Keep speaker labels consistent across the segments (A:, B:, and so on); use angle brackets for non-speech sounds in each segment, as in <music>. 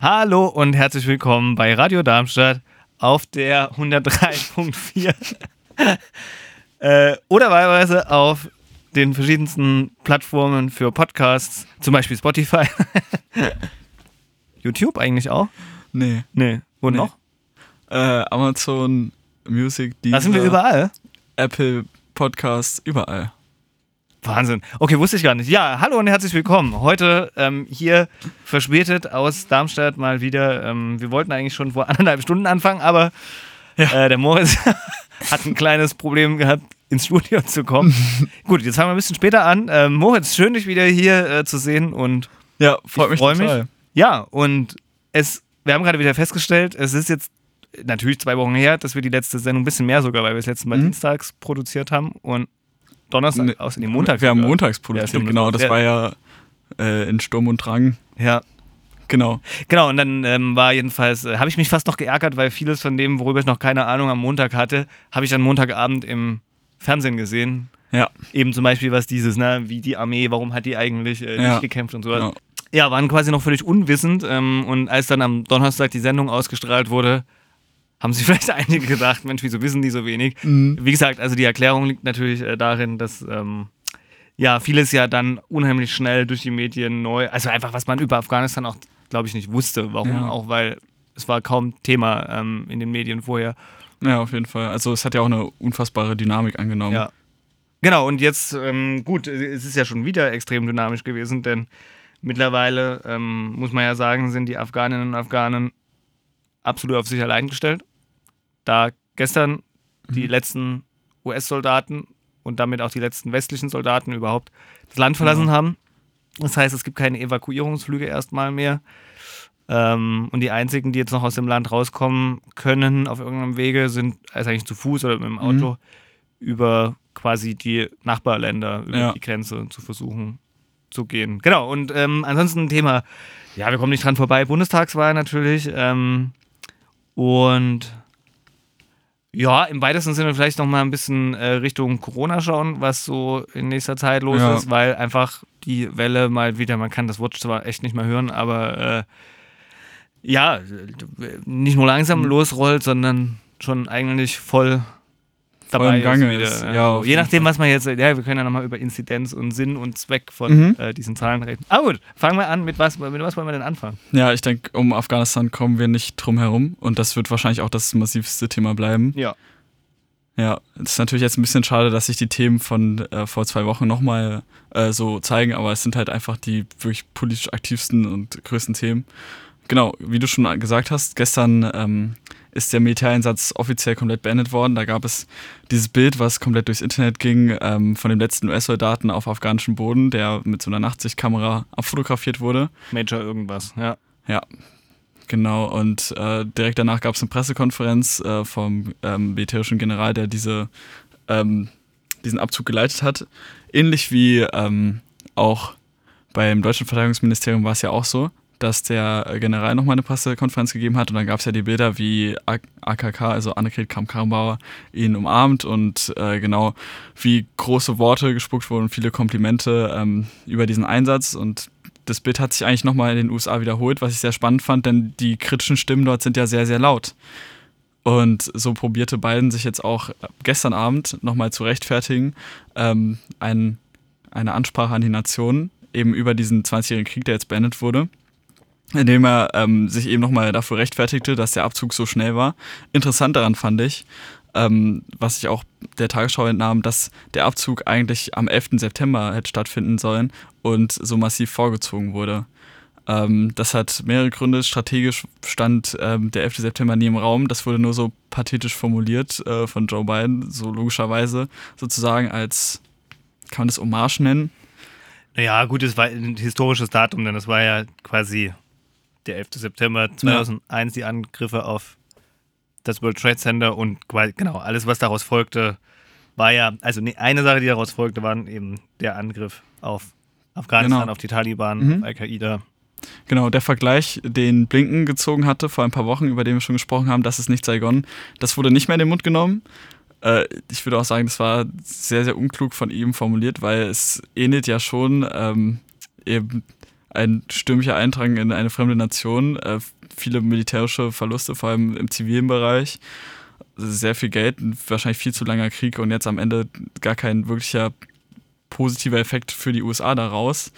A: Hallo und herzlich willkommen bei Radio Darmstadt auf der 103.4 <laughs> äh, oder wahlweise auf den verschiedensten Plattformen für Podcasts, zum Beispiel Spotify. <laughs> YouTube eigentlich auch?
B: Nee.
A: Nee. Wo
B: Nee.
A: noch?
B: Äh, Amazon Music, die
A: Da sind wir überall.
B: Apple Podcasts, überall.
A: Wahnsinn. Okay, wusste ich gar nicht. Ja, hallo und herzlich willkommen. Heute ähm, hier verspätet aus Darmstadt mal wieder. Ähm, wir wollten eigentlich schon vor anderthalb Stunden anfangen, aber äh, der Moritz <laughs> hat ein kleines Problem gehabt, ins Studio zu kommen. <laughs> Gut, jetzt fangen wir ein bisschen später an. Ähm, Moritz, schön dich wieder hier äh, zu sehen und
B: Ja, freut
A: Ich
B: mich
A: freu
B: total.
A: ja, und es, wir haben gerade wieder festgestellt, es ist jetzt natürlich zwei Wochen her, dass wir die letzte Sendung ein bisschen mehr sogar, weil wir das letzte Mal
B: Mhm.
A: dienstags produziert haben und Donnerstag,
B: Nee,
A: außer dem Montag.
B: Wir haben
A: sogar.
B: montags
A: Ja,
B: produziert,
A: stimmt, das
B: genau.
A: war-
B: Das
A: ja.
B: war ja äh, in Sturm und Drang.
A: Ja,
B: Genau.
A: genau. Und dann ähm, war jedenfalls, äh, habe ich mich fast noch geärgert, weil vieles von dem, worüber ich noch keine Ahnung am Montag hatte, habe ich dann Montagabend im Fernsehen gesehen.
B: Ja.
A: Eben zum Beispiel was dieses, ne, wie die Armee, warum hat die eigentlich äh,
B: Ja.
A: nicht gekämpft und so.
B: Genau.
A: Ja, waren quasi noch völlig unwissend. Ähm, und als dann am Donnerstag die Sendung ausgestrahlt wurde, haben sich <laughs> vielleicht einige gedacht, Mensch, wieso wissen die so wenig?
B: Mhm.
A: Wie gesagt, also die Erklärung liegt natürlich äh, darin, dass ähm, ja vieles ja dann unheimlich schnell durch die Medien neu, also einfach was man über Afghanistan auch, glaube ich, nicht wusste. Warum?
B: Ja.
A: Auch weil es war kaum Thema ähm, in den Medien vorher.
B: Ja, auf jeden Fall. Also es hat ja auch eine unfassbare Dynamik angenommen.
A: Ja. Genau, und jetzt, ähm, gut, es ist ja schon wieder extrem dynamisch gewesen, denn mittlerweile, ähm, muss man ja sagen, sind die Afghaninnen und Afghanen absolut auf sich allein gestellt. Da gestern die letzten US-Soldaten und damit auch die letzten westlichen Soldaten überhaupt das Land verlassen
B: Genau.
A: haben. Das heißt, es gibt keine Evakuierungsflüge erstmal mehr. Ähm, und die einzigen, die jetzt noch aus dem Land rauskommen können auf irgendeinem Wege, sind also eigentlich zu Fuß oder mit dem Auto über quasi die Nachbarländer, über
B: Ja.
A: die Grenze zu versuchen zu gehen. Genau, und ähm, ansonsten ein Thema, ja, wir kommen nicht dran vorbei, Bundestagswahl natürlich. Ähm, und ja, im weitesten Sinne vielleicht noch mal ein bisschen äh, Richtung Corona schauen, was so in nächster Zeit los
B: Ja.
A: ist, weil einfach die Welle mal wieder, man kann das Wort zwar echt nicht mehr hören, aber äh, ja, nicht nur langsam
B: Mhm.
A: losrollt, sondern schon eigentlich voll dabei
B: Gange
A: ist.
B: ist,
A: Wieder,
B: ja,
A: Je nachdem, was man jetzt, ja, wir können ja nochmal über Inzidenz und Sinn und Zweck von
B: Mhm.
A: äh, diesen Zahlen reden. Ah gut, fangen wir an, mit was, mit was wollen wir denn anfangen?
B: Ja, ich denke, um Afghanistan kommen wir nicht drum herum und das wird wahrscheinlich auch das massivste Thema bleiben.
A: Ja.
B: Ja, es ist natürlich jetzt ein bisschen schade, dass sich die Themen von äh, vor zwei Wochen nochmal äh, so zeigen, aber es sind halt einfach die wirklich politisch aktivsten und größten Themen. Genau, wie du schon gesagt hast, gestern ähm, ist der Militäreinsatz offiziell komplett beendet worden. Da gab es dieses Bild, was komplett durchs Internet ging, ähm, von dem letzten US-Soldaten auf afghanischem Boden, der mit so einer Nachtsichtkamera abfotografiert wurde.
A: Major irgendwas, ja.
B: Ja, genau. Und äh, direkt danach gab es eine Pressekonferenz äh, vom ähm, militärischen General, der diese, ähm, diesen Abzug geleitet hat. Ähnlich wie ähm, auch beim deutschen Verteidigungsministerium war es ja auch so, dass der General nochmal eine Pressekonferenz gegeben hat und dann gab es ja die Bilder, wie AKK, also Annegret Kramp-Karrenbauer, ihn umarmt und äh, genau wie große Worte gespuckt wurden, viele Komplimente ähm, über diesen Einsatz und das Bild hat sich eigentlich nochmal in den USA wiederholt, was ich sehr spannend fand, denn die kritischen Stimmen dort sind ja sehr, sehr laut. Und so probierte Biden sich jetzt auch gestern Abend nochmal zu rechtfertigen, ähm, ein, eine Ansprache an die Nation eben über diesen 20-jährigen Krieg, der jetzt beendet wurde, indem er ähm, sich eben nochmal dafür rechtfertigte, dass der Abzug so schnell war. Interessant daran fand ich, ähm, was ich auch der Tagesschau entnahm, dass der Abzug eigentlich am 11. September hätte stattfinden sollen und so massiv vorgezogen wurde. Ähm, das hat mehrere Gründe. Strategisch stand ähm, der 11. September nie im Raum. Das wurde nur so pathetisch formuliert äh, von Joe Biden, so logischerweise sozusagen als, kann man das Hommage nennen?
A: Naja, gut, es war ein historisches Datum, denn das war ja quasi der 11. September 2001, die Angriffe auf das World Trade Center und genau, alles, was daraus folgte, war ja, also nee, eine Sache, die daraus folgte, war eben der Angriff auf Afghanistan,
B: Genau.
A: auf die Taliban,
B: Mhm.
A: auf Al-Qaida.
B: Genau, der Vergleich, den Blinken gezogen hatte vor ein paar Wochen, über den wir schon gesprochen haben, das ist nicht Saigon, das wurde nicht mehr in den Mund genommen. Äh, ich würde auch sagen, das war sehr, sehr unklug von ihm formuliert, weil es ähnelt ja schon ähm, eben ein stürmischer Eintrag in eine fremde Nation, äh, viele militärische Verluste, vor allem im zivilen Bereich, sehr viel Geld, wahrscheinlich viel zu langer Krieg und jetzt am Ende gar kein wirklicher positiver Effekt für die USA daraus.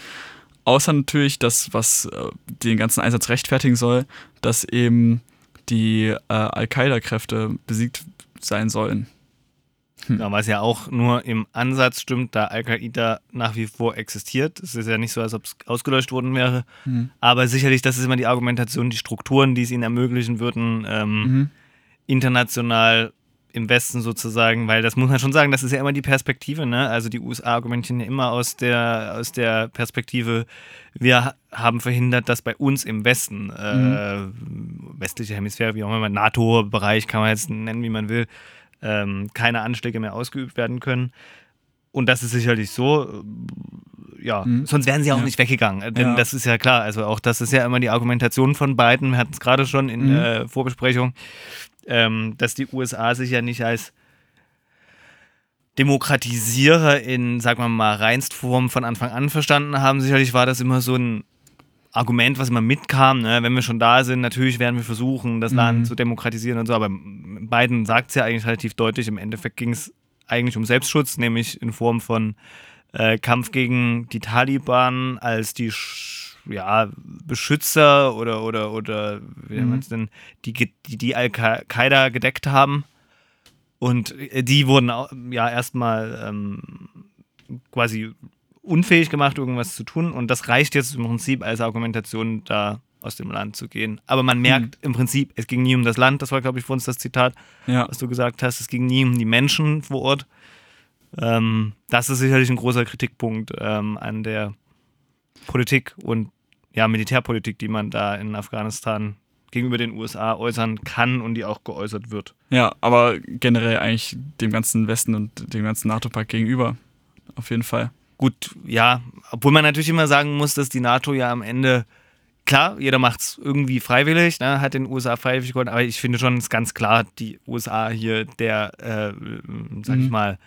B: Außer natürlich das, was äh, den ganzen Einsatz rechtfertigen soll, dass eben die äh, Al-Qaida-Kräfte besiegt sein sollen.
A: Hm. Ja, was ja auch nur im Ansatz stimmt, da Al-Qaida nach wie vor existiert. Es ist ja nicht so, als ob es ausgelöscht worden wäre. Mhm. Aber sicherlich, das ist immer die Argumentation, die Strukturen, die es ihnen ermöglichen würden, ähm, mhm. international im Westen sozusagen, weil das muss man schon sagen, das ist ja immer die Perspektive, ne? Also die USA argumentieren ja immer aus der, aus der Perspektive, wir haben verhindert, dass bei uns im Westen, äh, mhm. westliche Hemisphäre, wie auch immer, NATO-Bereich kann man jetzt nennen, wie man will, ähm, keine Anschläge mehr ausgeübt werden können. Und das ist sicherlich so. Äh, ja, mhm. sonst wären sie auch ja. nicht weggegangen. Äh, denn ja. das ist ja klar. Also auch das ist ja immer die Argumentation von beiden. Wir hatten es gerade schon in mhm. äh, Vorbesprechung, ähm, dass die USA sich ja nicht als Demokratisierer in, sagen wir mal, Reinstform von Anfang an verstanden haben. Sicherlich war das immer so ein Argument, was immer mitkam, ne? wenn wir schon da sind, natürlich werden wir versuchen, das mhm. Land zu demokratisieren und so, aber Biden sagt es ja eigentlich relativ deutlich, im Endeffekt ging es eigentlich um Selbstschutz, nämlich in Form von äh, Kampf gegen die Taliban als die ja, Beschützer oder, oder, oder wie nennt man es denn, die, die, die Al-Qaida gedeckt haben. Und äh, die wurden ja erstmal ähm, quasi unfähig gemacht, irgendwas zu tun. Und das reicht jetzt im Prinzip als Argumentation, da aus dem Land zu gehen. Aber man merkt hm. im Prinzip, es ging nie um das Land, das war, glaube ich, für uns das Zitat, ja. was du gesagt hast. Es ging nie um die Menschen vor Ort. Ähm, das ist sicherlich ein großer Kritikpunkt ähm, an der Politik und ja, Militärpolitik, die man da in Afghanistan gegenüber den USA äußern kann und die auch geäußert wird.
B: Ja, aber generell eigentlich dem ganzen Westen und dem ganzen NATO-Pakt gegenüber. Auf jeden Fall.
A: Gut, ja, obwohl man natürlich immer sagen muss, dass die NATO ja am Ende, klar, jeder macht es irgendwie freiwillig, ne, hat den USA freiwillig geworden, aber ich finde schon, es ist ganz klar, die USA hier der, äh, sag mhm. ich mal,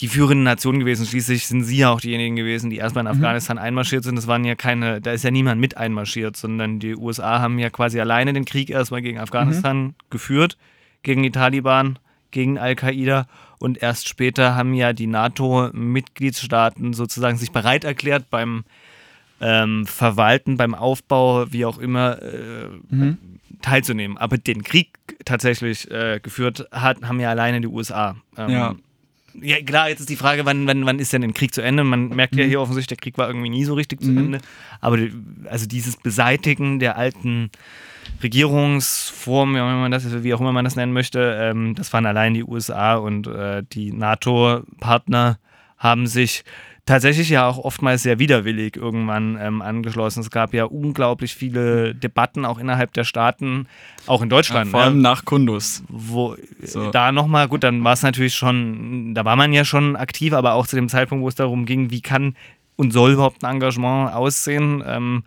A: die führende Nation gewesen. Schließlich sind sie ja auch diejenigen gewesen, die erstmal in mhm. Afghanistan einmarschiert sind. Das waren ja keine, da ist ja niemand mit einmarschiert, sondern die USA haben ja quasi alleine den Krieg erstmal gegen Afghanistan mhm. geführt, gegen die Taliban, gegen Al-Qaida und erst später haben ja die NATO-Mitgliedstaaten sozusagen sich bereit erklärt beim ähm, Verwalten, beim Aufbau, wie auch immer, äh, mhm. teilzunehmen. Aber den Krieg tatsächlich äh, geführt hat, haben ja alleine die USA. Ähm, ja. Ja, klar, jetzt ist die Frage, wann, wann, wann ist denn ein Krieg zu Ende? Man merkt ja mhm. hier offensichtlich, der Krieg war irgendwie nie so richtig zu mhm. Ende. Aber also dieses Beseitigen der alten Regierungsform, wie, man das, wie auch immer man das nennen möchte, ähm, das waren allein die USA und äh, die NATO-Partner haben sich tatsächlich ja auch oftmals sehr widerwillig irgendwann ähm, angeschlossen. Es gab ja unglaublich viele Debatten auch innerhalb der Staaten, auch in Deutschland. Ja,
B: vor allem ne? nach Kundus.
A: Wo so. da nochmal, gut, dann war es natürlich schon, da war man ja schon aktiv, aber auch zu dem Zeitpunkt, wo es darum ging, wie kann und soll überhaupt ein Engagement aussehen, ähm,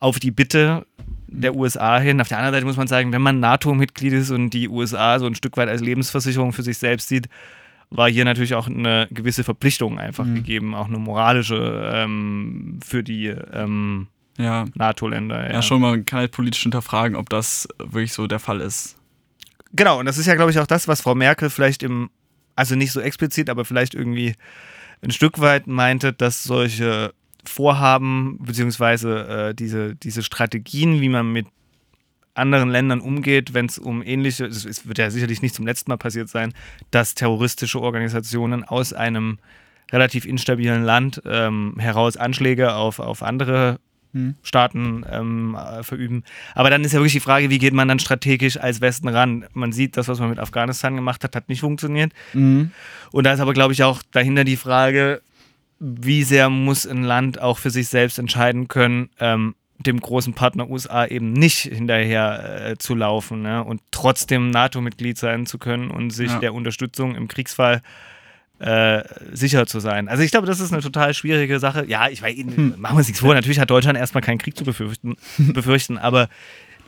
A: auf die Bitte der USA hin. Auf der anderen Seite muss man sagen, wenn man NATO-Mitglied ist und die USA so ein Stück weit als Lebensversicherung für sich selbst sieht, war hier natürlich auch eine gewisse Verpflichtung einfach mhm. gegeben, auch eine moralische ähm, für die ähm, ja. NATO-Länder.
B: Ja. ja, schon, man kann halt politisch hinterfragen, ob das wirklich so der Fall ist.
A: Genau, und das ist ja, glaube ich, auch das, was Frau Merkel vielleicht im, also nicht so explizit, aber vielleicht irgendwie ein Stück weit meinte, dass solche Vorhaben, beziehungsweise äh, diese, diese Strategien, wie man mit anderen Ländern umgeht, wenn es um ähnliche, es wird ja sicherlich nicht zum letzten Mal passiert sein, dass terroristische Organisationen aus einem relativ instabilen Land ähm, heraus Anschläge auf, auf andere hm. Staaten ähm, äh, verüben. Aber dann ist ja wirklich die Frage, wie geht man dann strategisch als Westen ran? Man sieht, das, was man mit Afghanistan gemacht hat, hat nicht funktioniert. Mhm. Und da ist aber, glaube ich, auch dahinter die Frage, wie sehr muss ein Land auch für sich selbst entscheiden können, ähm, dem großen Partner USA eben nicht hinterher äh, zu laufen ne? und trotzdem NATO-Mitglied sein zu können und sich ja. der Unterstützung im Kriegsfall äh, sicher zu sein. Also ich glaube, das ist eine total schwierige Sache. Ja, ich weiß, hm. machen wir uns nichts vor. Natürlich hat Deutschland erstmal keinen Krieg zu befürchten, <laughs> befürchten aber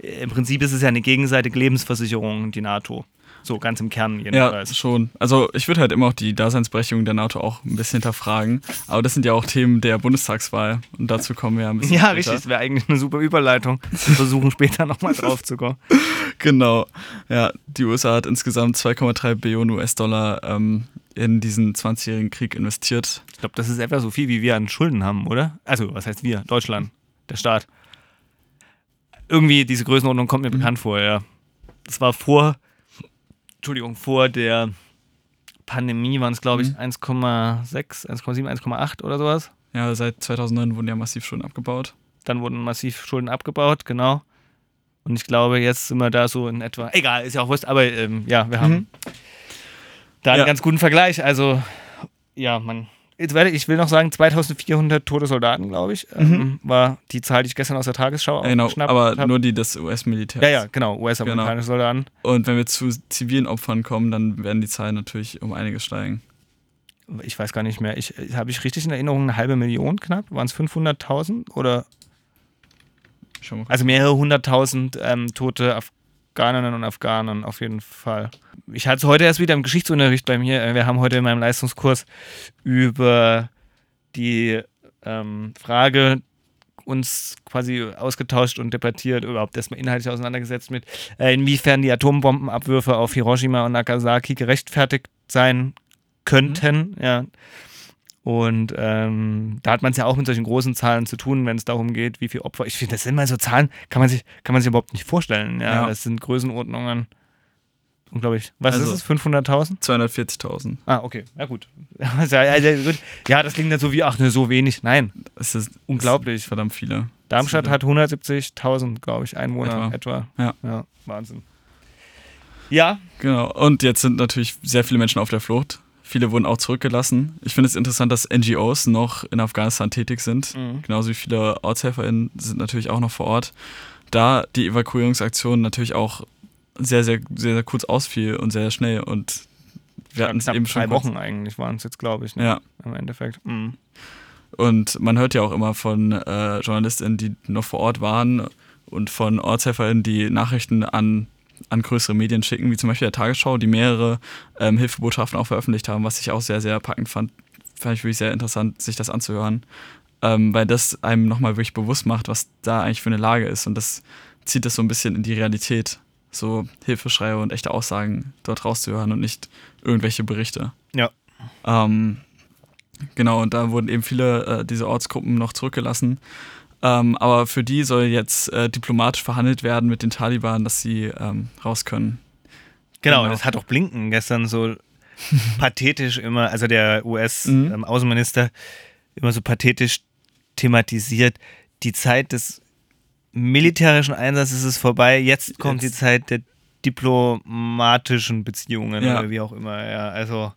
A: äh, im Prinzip ist es ja eine gegenseitige Lebensversicherung, die NATO. So ganz im Kern
B: Ja,
A: jedenfalls.
B: schon. Also ich würde halt immer auch die Daseinsberechtigung der NATO auch ein bisschen hinterfragen. Aber das sind ja auch Themen der Bundestagswahl. Und dazu kommen wir ja ein bisschen
A: Ja,
B: später.
A: richtig. Das wäre eigentlich eine super Überleitung. Wir versuchen später nochmal drauf zu kommen. <laughs>
B: Genau. Ja, die USA hat insgesamt 2,3 Billionen US-Dollar ähm, in diesen 20-jährigen Krieg investiert.
A: Ich glaube, das ist etwa so viel, wie wir an Schulden haben, oder? Also, was heißt wir? Deutschland, der Staat. Irgendwie diese Größenordnung kommt mir bekannt vor, ja. Das war vor, Entschuldigung, vor der Pandemie waren es, glaube ich, 1,6, 1,7, 1,8 oder sowas.
B: Ja, seit 2009 wurden ja massiv Schulden abgebaut.
A: Dann wurden massiv Schulden abgebaut, genau. Und ich glaube, jetzt sind wir da so in etwa. Egal, ist ja auch wurscht, aber ähm, ja, wir haben da einen
B: Ja.
A: ganz guten Vergleich. Also, ja, man. Jetzt werde ich will noch sagen, 2400 tote Soldaten, glaube ich, ähm, war die Zahl, die ich gestern aus der Tagesschau
B: genau,
A: aufgeschnappt
B: aber
A: habe.
B: nur die des US-Militärs.
A: Ja, ja, genau, US-amerikanische Soldaten.
B: Und wenn wir zu zivilen Opfern kommen, dann werden die Zahlen natürlich um einiges steigen.
A: Ich weiß gar nicht mehr. Ich, äh, Habe ich richtig in Erinnerung eine halbe Million knapp? Waren es 500.000 oder
B: Schau mal.
A: Also mehrere hunderttausend ähm, tote Afghaninnen und Afghanen auf jeden Fall. Ich hatte es heute erst wieder im Geschichtsunterricht bei mir. Wir haben heute in meinem Leistungskurs über die ähm, Frage uns quasi ausgetauscht und debattiert, überhaupt erstmal inhaltlich auseinandergesetzt mit, äh, inwiefern die Atombombenabwürfe auf Hiroshima und Nagasaki gerechtfertigt sein könnten. Ja. Und ähm, da hat man es ja auch mit solchen großen Zahlen zu tun, wenn es darum geht, wie viele Opfer. Ich finde, das sind mal so Zahlen, kann man sich, kann man sich überhaupt nicht vorstellen. Ja,
B: Ja.
A: das sind Größenordnungen. Unglaublich. Was
B: Also-
A: ist es? 500.000?
B: 240.000.
A: Ah, okay. Ja, gut. <laughs> Also, also. Ja, das klingt dann so wie, ach, ne, so wenig. Nein,
B: Es ist
A: unglaublich.
B: verdammt viele.
A: Darmstadt
B: Viele.
A: hat 170.000, glaube ich, Einwohner etwa.
B: Ja.
A: ja. Wahnsinn. Ja,
B: Genau. Und jetzt sind natürlich sehr viele Menschen auf der Flucht. Viele wurden auch zurückgelassen. Ich finde es interessant, dass NGOs noch in Afghanistan tätig sind.
A: Mhm.
B: Genauso wie viele OrtshelferInnen sind natürlich auch noch vor Ort. Da die Evakuierungsaktion natürlich auch sehr, sehr, sehr, sehr kurz ausfiel und sehr, schnell. Und wir hatten es eben schon.
A: drei Wochen eigentlich waren es jetzt, glaube ich, ne?
B: Ja.
A: im Endeffekt. Mhm.
B: Und man hört ja auch immer von äh, JournalistInnen, die noch vor Ort waren und von OrtshelferInnen, die Nachrichten an, an größere Medien schicken, wie zum Beispiel der Tagesschau, die mehrere ähm, Hilfebotschaften auch veröffentlicht haben, was ich auch sehr, sehr packend fand. Fand ich wirklich sehr interessant, sich das anzuhören. Ähm, weil das einem nochmal wirklich bewusst macht, was da eigentlich für eine Lage ist. Und das zieht das so ein bisschen in die Realität. So Hilfeschreie und echte Aussagen dort rauszuhören und nicht irgendwelche Berichte.
A: Ja.
B: Ähm, genau, und da wurden eben viele äh, diese Ortsgruppen noch zurückgelassen. Ähm, aber für die soll jetzt äh, diplomatisch verhandelt werden mit den Taliban, dass sie ähm, raus können.
A: Genau,
B: Genau.
A: das hat auch Blinken gestern so <laughs> pathetisch immer, also der
B: Mhm.
A: US-Außenminister immer so pathetisch thematisiert. Die Zeit des militärischen Einsatzes ist vorbei, jetzt kommt
B: Jetzt.
A: die Zeit der diplomatischen Beziehungen
B: Ja.
A: oder wie auch immer. Ja, also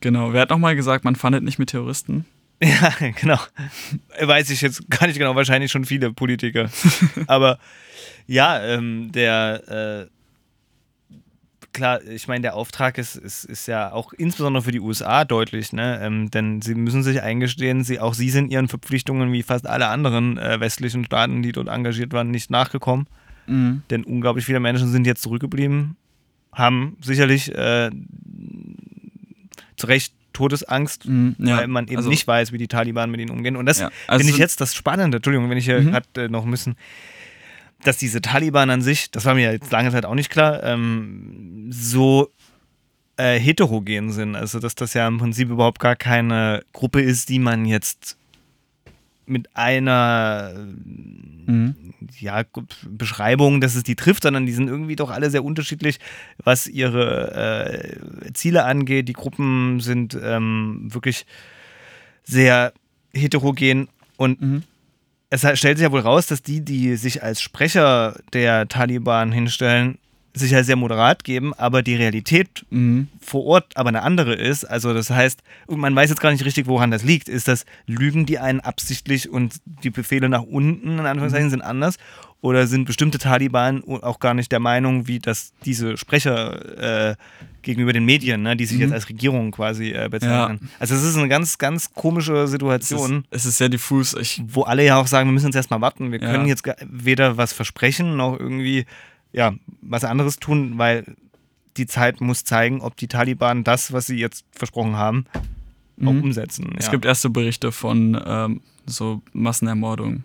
B: Genau, wer hat nochmal gesagt, man fandet nicht mit Terroristen? <laughs>
A: Ja, genau. Weiß ich jetzt gar nicht genau, wahrscheinlich schon viele Politiker. <laughs> Aber ja, ähm, der, äh, klar, ich meine, der Auftrag ist, ist, ist ja auch insbesondere für die USA deutlich, ne? Ähm, denn sie müssen sich eingestehen, sie, auch sie sind ihren Verpflichtungen wie fast alle anderen äh, westlichen Staaten, die dort engagiert waren, nicht nachgekommen.
B: Mhm.
A: Denn unglaublich viele Menschen sind jetzt zurückgeblieben, haben sicherlich äh, zu Recht Todesangst,
B: Mhm, ja,
A: weil man eben
B: also-
A: nicht weiß, wie die Taliban mit ihnen umgehen. Und das
B: Ja, also
A: finde ich jetzt das Spannende, Entschuldigung, wenn ich hier
B: Mhm.
A: gerade äh, noch müssen, dass diese Taliban an sich, das war mir jetzt lange Zeit auch nicht klar, ähm, so äh, heterogen sind. Also dass das ja im Prinzip überhaupt gar keine Gruppe ist, die man jetzt mit einer
B: Mhm.
A: ja, Beschreibung, dass es die trifft, sondern die sind irgendwie doch alle sehr unterschiedlich, was ihre äh, Ziele angeht. Die Gruppen sind ähm, wirklich sehr heterogen und
B: Mhm.
A: es stellt sich ja wohl raus, dass die, die sich als Sprecher der Taliban hinstellen, sich ja sehr moderat geben, aber die Realität
B: Mhm.
A: vor Ort aber eine andere ist. Also das heißt, man weiß jetzt gar nicht richtig, woran das liegt. Ist das, lügen die einen absichtlich und die Befehle nach unten, in Anführungszeichen, sind anders? Oder sind bestimmte Taliban auch gar nicht der Meinung, wie das diese Sprecher äh, gegenüber den Medien, ne, die sich jetzt als Regierung quasi äh, bezeichnen? Also es ist eine ganz, ganz komische
B: Es ist,
A: Situation
B: es ist sehr diffus. Ich,
A: wo alle ja auch sagen, wir müssen jetzt erstmal warten. Wir
B: Ja.
A: können jetzt weder was versprechen noch irgendwie ja, was anderes tun, weil die Zeit muss zeigen, ob die Taliban das, was sie jetzt versprochen haben, auch
B: Mhm.
A: umsetzen.
B: Es
A: ja.
B: gibt erste Berichte von ähm, so Massenermordungen.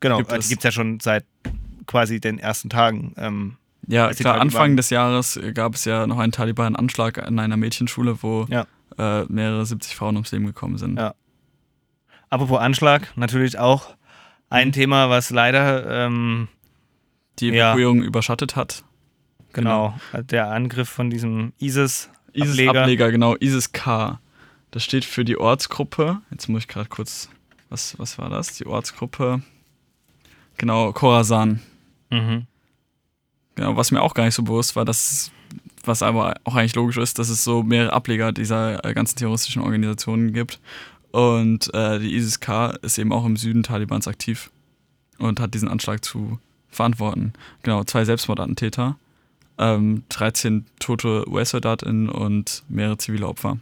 A: genau,
B: gibt es-
A: die gibt es ja schon seit quasi den ersten Tagen. Ähm,
B: Ja, klar, Anfang des Jahres gab es ja noch einen Taliban-Anschlag an einer Mädchenschule, wo
A: Ja.
B: äh, mehrere 70 Frauen ums Leben gekommen sind.
A: Ja. apropos Anschlag, natürlich auch ein
B: Mhm.
A: Thema, was leider ähm,
B: Die
A: Ja.
B: Evakuierung überschattet hat.
A: genau, der Angriff von diesem ISIS
B: ISIS
A: Ableger.
B: Ableger, genau, ISIS K. Das steht für die Ortsgruppe. Jetzt muss ich gerade kurz. Was, was war das? Die Ortsgruppe. Genau, Khorasan.
A: Mhm.
B: Genau, was mir auch gar nicht so bewusst war, dass, was aber auch eigentlich logisch ist, dass es so mehrere Ableger dieser äh, ganzen terroristischen Organisationen gibt. Und äh, die ISIS-K ist eben auch im Süden Talibans aktiv und hat diesen Anschlag zu verantworten. Genau, zwei Selbstmordattentäter, ähm, 13 tote US-SoldatInnen und mehrere zivile Opfer.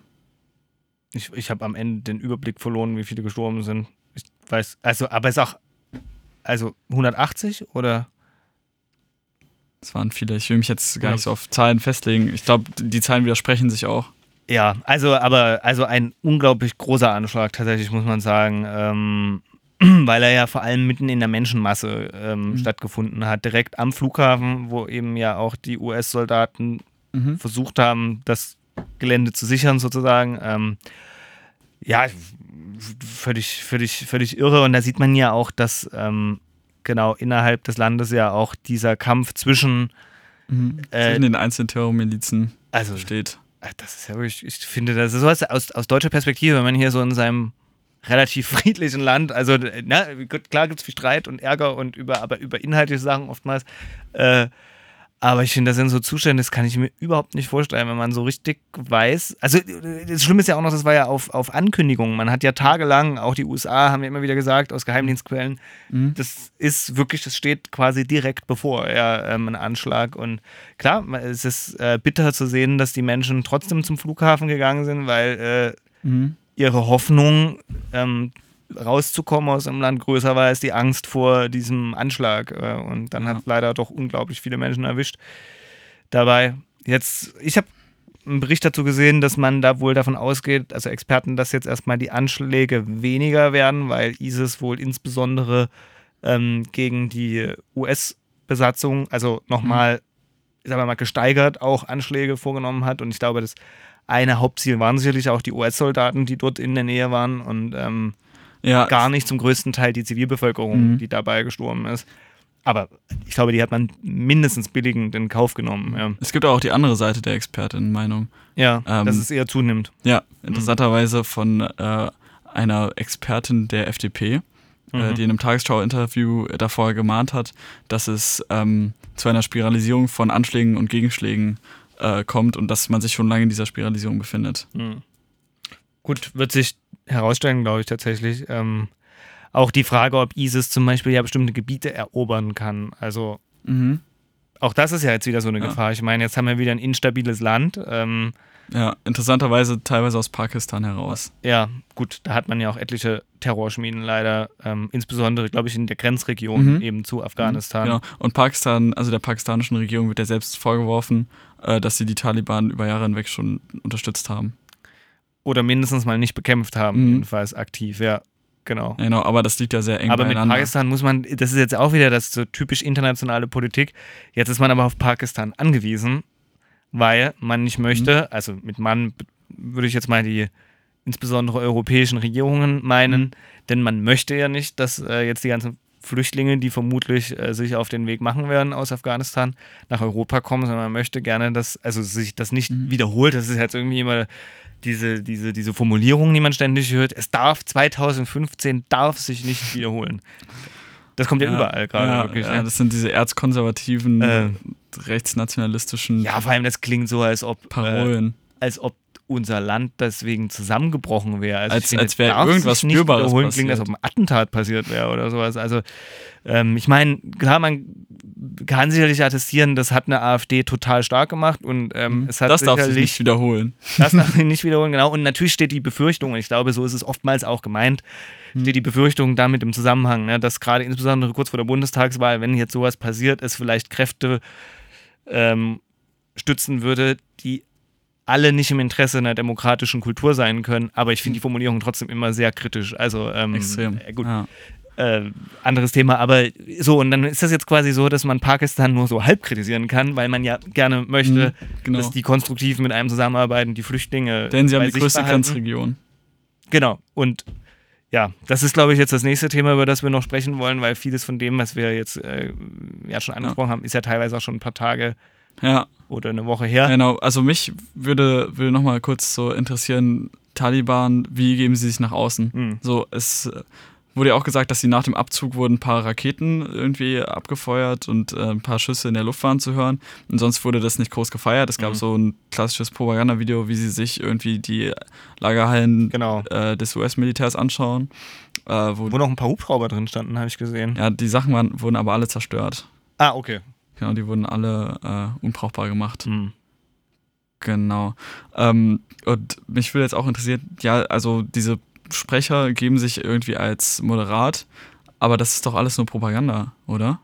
A: Ich, ich habe am Ende den Überblick verloren, wie viele gestorben sind. Ich weiß, also, aber es ist auch, also 180 oder?
B: Es waren viele. Ich will mich jetzt gar
A: Ja.
B: nicht so auf Zahlen festlegen. Ich glaube, die Zahlen widersprechen sich auch.
A: Ja, also, aber, also ein unglaublich großer Anschlag, tatsächlich, muss man sagen. Ähm, <clears throat> weil er ja vor allem mitten in der Menschenmasse ähm,
B: Mhm.
A: stattgefunden hat, direkt am Flughafen, wo eben ja auch die US-Soldaten
B: Mhm.
A: versucht haben, das Gelände zu sichern, sozusagen. Ähm, ja, völlig, völlig, völlig irre. Und da sieht man ja auch, dass ähm, genau innerhalb des Landes ja auch dieser Kampf zwischen,
B: Mhm.
A: Äh,
B: Zwischen den einzelnen Terrormilizen
A: also
B: steht.
A: Das ist ja wirklich, ich finde, das ist sowas aus, aus deutscher Perspektive, wenn man hier so in seinem relativ <laughs> friedlichen Land, also na, gut, klar gibt es viel Streit und Ärger und über, aber über inhaltliche Sachen oftmals. Äh, aber ich finde, das sind so Zustände, das kann ich mir überhaupt nicht vorstellen, wenn man so richtig weiß. Also das Schlimme ist ja auch noch, das war ja auf, auf Ankündigungen. Man hat ja tagelang, auch die USA haben ja immer wieder gesagt, aus Geheimdienstquellen,
B: Mhm.
A: das ist wirklich, das steht quasi direkt bevor, ja, ähm, ein Anschlag. Und klar, es ist äh, bitter zu sehen, dass die Menschen trotzdem zum Flughafen gegangen sind, weil äh,
B: Mhm.
A: Ihre Hoffnung, ähm, rauszukommen aus dem Land größer war als die Angst vor diesem Anschlag. Äh, und dann
B: Ja.
A: hat leider doch unglaublich viele Menschen erwischt. Dabei, jetzt, ich habe einen Bericht dazu gesehen, dass man da wohl davon ausgeht, also Experten, dass jetzt erstmal die Anschläge weniger werden, weil ISIS wohl insbesondere ähm, gegen die US-Besatzung, also nochmal, sagen wir mal, gesteigert auch Anschläge vorgenommen hat. Und ich glaube, das eine Hauptziel waren sicherlich auch die US-Soldaten, die dort in der Nähe waren und ähm,
B: Ja,
A: gar nicht zum größten Teil die Zivilbevölkerung,
B: Mhm.
A: die dabei gestorben ist. Aber ich glaube, die hat man mindestens billigend in Kauf genommen. Ja,
B: es gibt auch die andere Seite der Expertinnen-Meinung.
A: ja
B: Ähm,
A: dass es eher zunimmt.
B: Ja, interessanterweise von äh, einer Expertin der FDP, äh,
A: Mhm.
B: die in einem Tagesschau-Interview davor gemahnt hat, dass es ähm, zu einer Spiralisierung von Anschlägen und Gegenschlägen äh, kommt und dass man sich schon lange in dieser Spiralisierung befindet.
A: Mhm. Gut, wird sich herausstellen, glaube ich tatsächlich. Ähm, auch die Frage, ob ISIS zum Beispiel ja bestimmte Gebiete erobern kann. Also
B: Mhm.
A: auch das ist ja jetzt wieder so eine
B: Ja.
A: Gefahr. Ich meine, jetzt haben wir wieder ein instabiles Land. Ähm,
B: Ja, interessanterweise teilweise aus Pakistan heraus.
A: ja, gut, da hat man ja auch etliche Terrorschmieden leider, ähm, insbesondere, glaube ich, in der Grenzregion
B: Mhm.
A: eben zu Afghanistan.
B: Genau. Und Pakistan, also der pakistanischen Regierung wird ja selbst vorgeworfen, äh, dass sie die Taliban über Jahre hinweg schon unterstützt haben.
A: Oder mindestens mal nicht bekämpft haben,
B: Mhm.
A: jedenfalls aktiv, ja. Genau.
B: Genau, aber das liegt ja sehr eng
A: Aber mit. Pakistan muss man, das ist jetzt auch wieder das so typisch internationale Politik. Jetzt ist man aber auf Pakistan angewiesen, weil man nicht möchte, also mit Mann würde ich jetzt mal die insbesondere europäischen Regierungen meinen,
B: Mhm.
A: denn man möchte ja nicht, dass äh, jetzt die ganzen Flüchtlinge, die vermutlich äh, sich auf den Weg machen werden aus Afghanistan, nach Europa kommen, sondern man möchte gerne, dass, also sich das nicht
B: Mhm.
A: wiederholt. Das ist jetzt irgendwie immer diese, diese, diese Formulierung, die man ständig hört. Es darf 2015 darf sich nicht wiederholen. Das kommt ja, überall gerade
B: ja,
A: wirklich.
B: Ja,
A: ne?
B: das sind diese erzkonservativen,
A: Äh.
B: rechtsnationalistischen
A: ja, vor allem das klingt so, als ob, äh,
B: Parolen.
A: als ob unser Land deswegen zusammengebrochen wäre. Also
B: Als- als wäre irgendwas
A: sich nicht
B: Spürbares
A: wiederholen, klingt, als ob
B: passiert.
A: ein Attentat passiert wäre oder sowas. Also ähm, ich meine, klar, man kann sicherlich attestieren, das hat eine AfD total stark gemacht und ähm, es hat
B: Mhm. das darf sich nicht wiederholen.
A: Das darf ich <laughs> nicht wiederholen, genau. Und natürlich steht die Befürchtung, und ich glaube, so ist es oftmals auch gemeint,
B: Hm.
A: steht die Befürchtung damit im Zusammenhang, ne, dass gerade insbesondere kurz vor der Bundestagswahl, wenn jetzt sowas passiert, es vielleicht Kräfte ähm, stützen würde, die alle nicht im Interesse einer demokratischen Kultur sein können. Aber ich finde die Formulierung trotzdem immer sehr kritisch. Also ähm,
B: Extrem.
A: Äh, gut.
B: Ja.
A: Äh, anderes Thema, aber so, und dann ist das jetzt quasi so, dass man Pakistan nur so halb kritisieren kann, weil man ja gerne möchte,
B: Mhm, genau.
A: dass die konstruktiv mit einem zusammenarbeiten, die Flüchtlinge.
B: Denn sie haben die größte
A: behalten.
B: Grenzregion.
A: Genau. Und ja, das ist, glaube ich, jetzt das nächste Thema, über das wir noch sprechen wollen, weil vieles von dem, was wir jetzt äh, ja schon angesprochen haben, ist ja teilweise auch schon ein paar Tage
B: Ja,
A: oder eine Woche her.
B: genau. Also mich würde, würde nochmal kurz so interessieren, Taliban, wie geben sie sich nach außen?
A: Hm.
B: So, es äh, wurde ja auch gesagt, dass sie nach dem Abzug wurden ein paar Raketen irgendwie abgefeuert und äh, ein paar Schüsse in der Luft waren zu hören. Und sonst wurde das nicht groß gefeiert. Es gab
A: Mhm.
B: so ein klassisches Propagandavideo, wie sie sich irgendwie die Lagerhallen
A: Genau.
B: äh, des US-Militärs anschauen. Äh, wo,
A: Wo noch ein paar Hubschrauber drin standen, habe ich gesehen.
B: ja, die Sachen waren, wurden aber alle zerstört.
A: Ah, okay.
B: Genau, die wurden alle äh, unbrauchbar gemacht.
A: Hm.
B: Genau. Ähm, und mich würde jetzt auch interessieren, ja, also diese Sprecher geben sich irgendwie als moderat, aber das ist doch alles nur Propaganda, oder?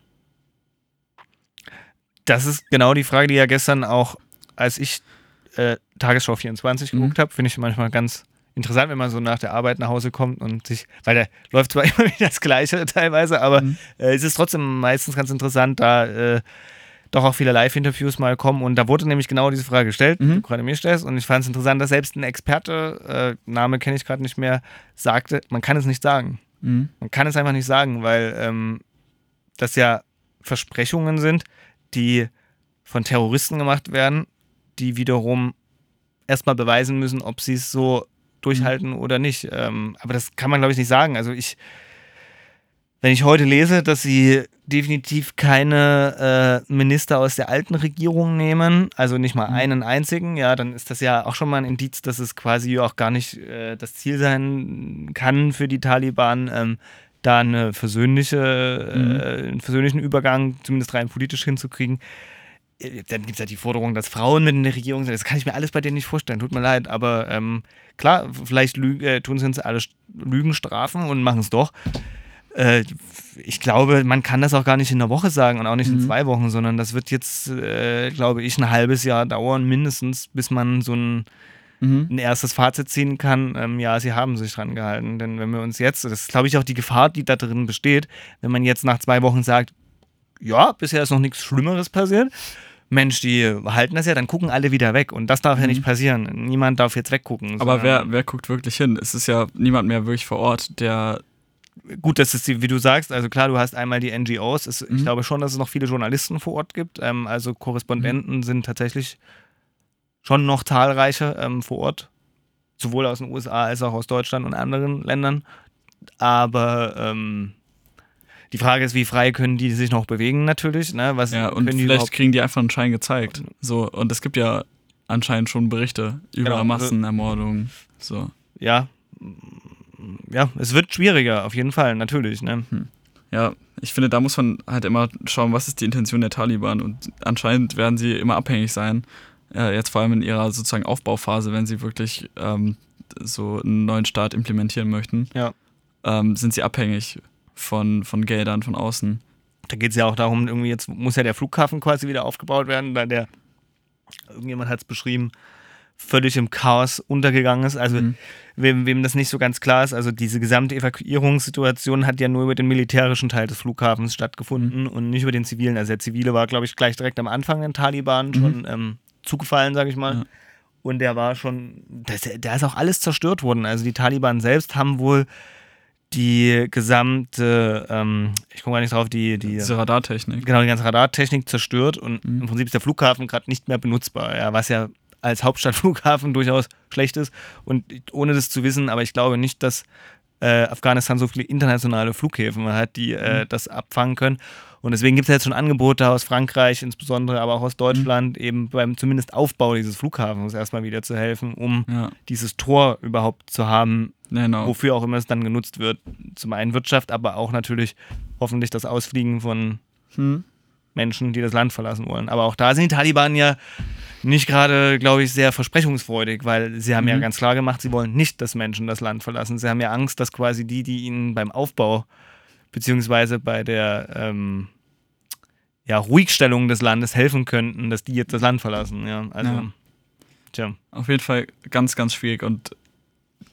A: Das ist genau die Frage, die ja gestern auch, als ich äh, Tagesschau 24
B: Mhm.
A: geguckt habe, finde ich manchmal ganz interessant, wenn man so nach der Arbeit nach Hause kommt und sich, weil da läuft zwar <laughs> immer wieder das Gleiche teilweise, aber
B: Mhm.
A: äh, es ist trotzdem meistens ganz interessant, da äh, doch auch viele Live-Interviews mal kommen und da wurde nämlich genau diese Frage gestellt, die
B: Mhm.
A: du gerade mir stellst und ich fand es interessant, dass selbst ein Experte, äh, Name kenne ich gerade nicht mehr, sagte, man kann es nicht sagen.
B: Mhm.
A: Man kann es einfach nicht sagen, weil ähm, das ja Versprechungen sind, die von Terroristen gemacht werden, die wiederum erstmal beweisen müssen, ob sie es so durchhalten oder nicht. Ähm, aber das kann man, glaube ich, nicht sagen. Also ich, wenn ich heute lese, dass sie definitiv keine äh, Minister aus der alten Regierung nehmen, also nicht mal
B: Mhm.
A: einen einzigen, ja, dann ist das ja auch schon mal ein Indiz, dass es quasi auch gar nicht äh, das Ziel sein kann für die Taliban, ähm, da eine versöhnliche,
B: Mhm.
A: äh, einen versöhnlichen Übergang, zumindest rein politisch hinzukriegen. Äh, Dann gibt es ja die Forderung, dass Frauen mit in der Regierung sind. Das kann ich mir alles bei denen nicht vorstellen. Tut mir leid. Aber ähm, klar, vielleicht äh, tun sie uns alle Lügen strafen und machen es doch. Äh, ich glaube, man kann das auch gar nicht in einer Woche sagen und auch nicht in
B: Mhm.
A: zwei Wochen, sondern das wird jetzt, äh, glaube ich, ein halbes Jahr dauern, mindestens, bis man so ein,
B: Mhm.
A: ein erstes Fazit ziehen kann. Ähm, ja, sie haben sich dran gehalten. Denn wenn wir uns jetzt, das ist, glaube ich, auch die Gefahr, die da drin besteht, wenn man jetzt nach zwei Wochen sagt, ja, bisher ist noch nichts Schlimmeres passiert. Mensch, die halten das ja, dann gucken alle wieder weg. Und das darf ja nicht passieren. Niemand darf jetzt weggucken.
B: Mhm. Aber wer, wer guckt wirklich hin? Es ist ja niemand mehr wirklich vor Ort, der.
A: gut, das ist die, wie du sagst, also klar, du hast einmal die NGOs. Es, Ich
B: Mhm.
A: glaube schon, dass es noch viele Journalisten vor Ort gibt. Ähm, also Korrespondenten
B: Mhm.
A: sind tatsächlich schon noch zahlreiche ähm, vor Ort. Sowohl aus den USA als auch aus Deutschland und anderen Ländern. Aber ähm, die Frage ist, wie frei können die sich noch bewegen, natürlich. Ne? Was
B: Ja, und vielleicht kriegen die einfach einen Schein gezeigt. So, und es gibt ja anscheinend schon Berichte über
A: Genau, also-
B: Massenermordungen. So.
A: Ja. Ja, es wird schwieriger, auf jeden Fall, natürlich. Ne?
B: Ja, ich finde, da muss man halt immer schauen, was ist die Intention der Taliban. Und anscheinend werden sie immer abhängig sein. Äh, jetzt vor allem in ihrer sozusagen Aufbauphase, wenn sie wirklich ähm, so einen neuen Staat implementieren möchten,
A: Ja.
B: ähm, sind sie abhängig von, von Geldern von außen.
A: Da geht es ja auch darum, irgendwie jetzt muss ja der Flughafen quasi wieder aufgebaut werden, da der, irgendjemand hat es beschrieben, völlig im Chaos untergegangen ist. Also
B: Mhm.
A: wem, wem das nicht so ganz klar ist, also diese gesamte Evakuierungssituation hat ja nur über den militärischen Teil des Flughafens stattgefunden und nicht über den zivilen. Also der zivile war, glaube ich, gleich direkt am Anfang den Taliban schon ähm, zugefallen, sage ich mal.
B: Ja.
A: Und der war schon, da ist auch alles zerstört worden. Also die Taliban selbst haben wohl die gesamte, ähm, ich komme gar nicht drauf, die, die
B: Diese Radartechnik.
A: genau die ganze Radartechnik zerstört und
B: Mhm.
A: im Prinzip ist der Flughafen gerade nicht mehr benutzbar, ja, was ja als Hauptstadtflughafen <laughs> durchaus schlecht ist. Und ohne das zu wissen, aber ich glaube nicht, dass äh, Afghanistan so viele internationale Flughäfen hat, die äh, das abfangen können. Und deswegen gibt es jetzt schon Angebote aus Frankreich, insbesondere, aber auch aus Deutschland, eben beim zumindest Aufbau dieses Flughafens erstmal wieder zu helfen, um
B: Ja,
A: dieses Tor überhaupt zu haben,
B: genau.
A: wofür auch immer es dann genutzt wird. Zum einen Wirtschaft, aber auch natürlich hoffentlich das Ausfliegen von
B: Hm.
A: Menschen, die das Land verlassen wollen. Aber auch da sind die Taliban ja nicht gerade, glaube ich, sehr versprechungsfreudig, weil sie haben ja
B: Mhm.
A: ganz klar gemacht, sie wollen nicht, dass Menschen das Land verlassen. Sie haben ja Angst, dass quasi die, die ihnen beim Aufbau beziehungsweise bei der, ähm, ja, Ruhigstellung des Landes helfen könnten, dass die jetzt das Land verlassen. Ja, also, ja.
B: tja. Auf jeden Fall ganz, ganz schwierig und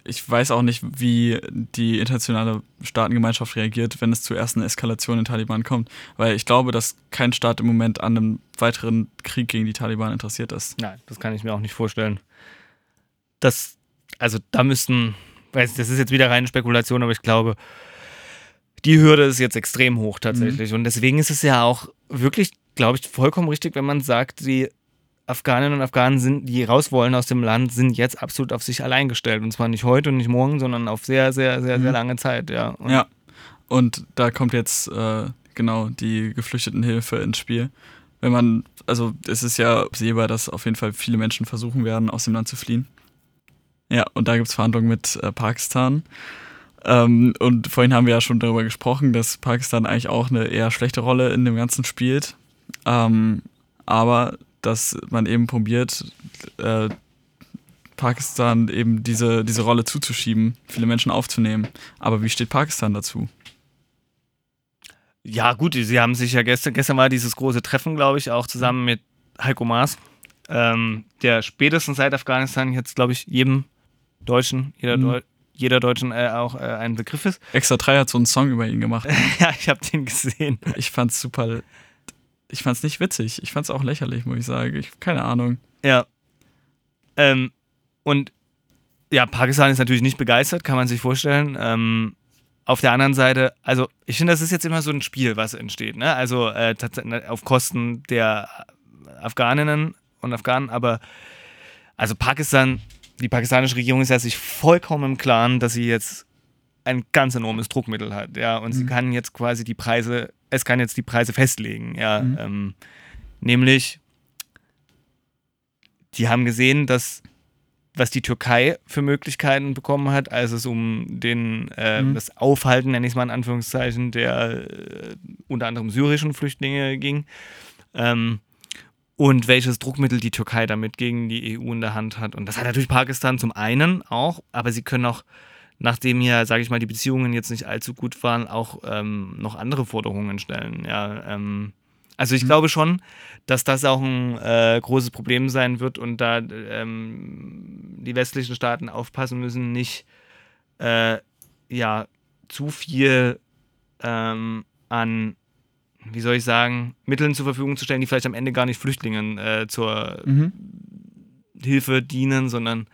B: ich weiß auch nicht, wie die internationale Staatengemeinschaft reagiert, wenn es zur ersten Eskalation in Taliban kommt. Weil ich glaube, dass kein Staat im Moment an einem weiteren Krieg gegen die Taliban interessiert ist.
A: Nein, das kann ich mir auch nicht vorstellen. Das, also da müssten, weiß das ist jetzt wieder reine Spekulation, aber ich glaube, die Hürde ist jetzt extrem hoch tatsächlich. Mhm. Und deswegen ist es ja auch wirklich, glaube ich, vollkommen richtig, wenn man sagt, die Afghaninnen und Afghanen sind, die raus wollen aus dem Land, sind jetzt absolut auf sich allein gestellt. Und zwar nicht heute und nicht morgen, sondern auf sehr, sehr, sehr, mhm. sehr lange Zeit, ja.
B: Und ja. Und da kommt jetzt äh, genau die Geflüchtetenhilfe ins Spiel. Wenn man, also es ist ja sehbar, dass auf jeden Fall viele Menschen versuchen werden, aus dem Land zu fliehen. Ja, und da gibt es Verhandlungen mit äh, Pakistan. Ähm, und vorhin haben wir ja schon darüber gesprochen, dass Pakistan eigentlich auch eine eher schlechte Rolle in dem Ganzen spielt. Ähm, aber dass man eben probiert, äh, Pakistan eben diese, diese Rolle zuzuschieben, viele Menschen aufzunehmen. Aber wie steht Pakistan dazu?
A: Ja, gut, sie haben sich ja gestern, gestern war dieses große Treffen, glaube ich, auch zusammen mit Heiko Maas, ähm, der spätestens seit Afghanistan jetzt, glaube ich, jedem Deutschen, jeder, mhm. Deu jeder Deutschen äh, auch äh, ein Begriff ist. <laughs>
B: Extra 3 hat so einen Song über ihn gemacht. <laughs>
A: ja, ich habe den gesehen.
B: Ich fand's super ich fand's nicht witzig. Ich fand's auch lächerlich, muss ich sagen. Ich, keine Ahnung.
A: Ja. Ähm, und ja, Pakistan ist natürlich nicht begeistert, kann man sich vorstellen. Ähm, auf der anderen Seite, also ich finde, das ist jetzt immer so ein Spiel, was entsteht. Ne? Also äh, auf Kosten der Afghaninnen und Afghanen, aber also Pakistan, die pakistanische Regierung ist ja sich vollkommen im Klaren, dass sie jetzt ein ganz enormes Druckmittel hat, ja, und mhm. sie kann jetzt quasi die Preise es kann jetzt die Preise festlegen. Ja, mhm. ähm, nämlich, die haben gesehen, dass was die Türkei für Möglichkeiten bekommen hat, als es um den, äh, mhm. das Aufhalten, nenne ich es mal in Anführungszeichen, der äh, unter anderem syrischen Flüchtlinge ging. Ähm, und welches Druckmittel die Türkei damit gegen die EU in der Hand hat. Und das hat natürlich Pakistan zum einen auch, aber sie können auch nachdem ja, sage ich mal, die Beziehungen jetzt nicht allzu gut waren, auch ähm, noch andere Forderungen stellen. Ja, ähm, also ich mhm. glaube schon, dass das auch ein äh, großes Problem sein wird und da ähm, die westlichen Staaten aufpassen müssen, nicht äh, ja zu viel ähm, an wie soll ich sagen, Mitteln zur Verfügung zu stellen, die vielleicht am Ende gar nicht Flüchtlingen äh, zur mhm. Hilfe dienen, sondern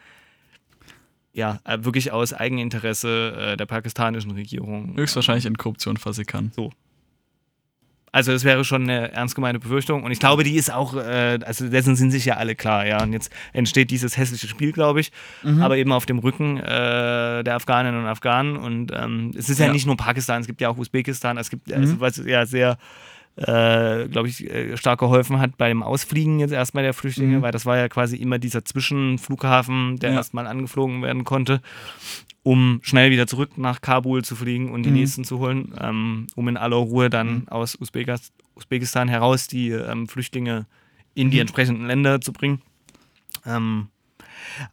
A: ja, äh, wirklich aus Eigeninteresse äh, der pakistanischen Regierung.
B: Höchstwahrscheinlich in Korruption versickern.
A: So. Also das wäre schon eine ernst gemeinte Befürchtung und ich glaube, die ist auch, äh, also dessen sind sich ja alle klar, ja. Und jetzt entsteht dieses hässliche Spiel, glaube ich, mhm. aber eben auf dem Rücken äh, der Afghaninnen und Afghanen und ähm, es ist ja, ja, nicht nur Pakistan, es gibt ja auch Usbekistan, es gibt, mhm. also, was ja sehr äh, glaube ich, äh, stark geholfen hat beim Ausfliegen jetzt erstmal der Flüchtlinge, mhm. weil das war ja quasi immer dieser Zwischenflughafen, der ja. erstmal angeflogen werden konnte, um schnell wieder zurück nach Kabul zu fliegen und die mhm. nächsten zu holen, ähm, um in aller Ruhe dann mhm. aus Usbekistan heraus die ähm, Flüchtlinge in die mhm. entsprechenden Länder zu bringen. Ähm,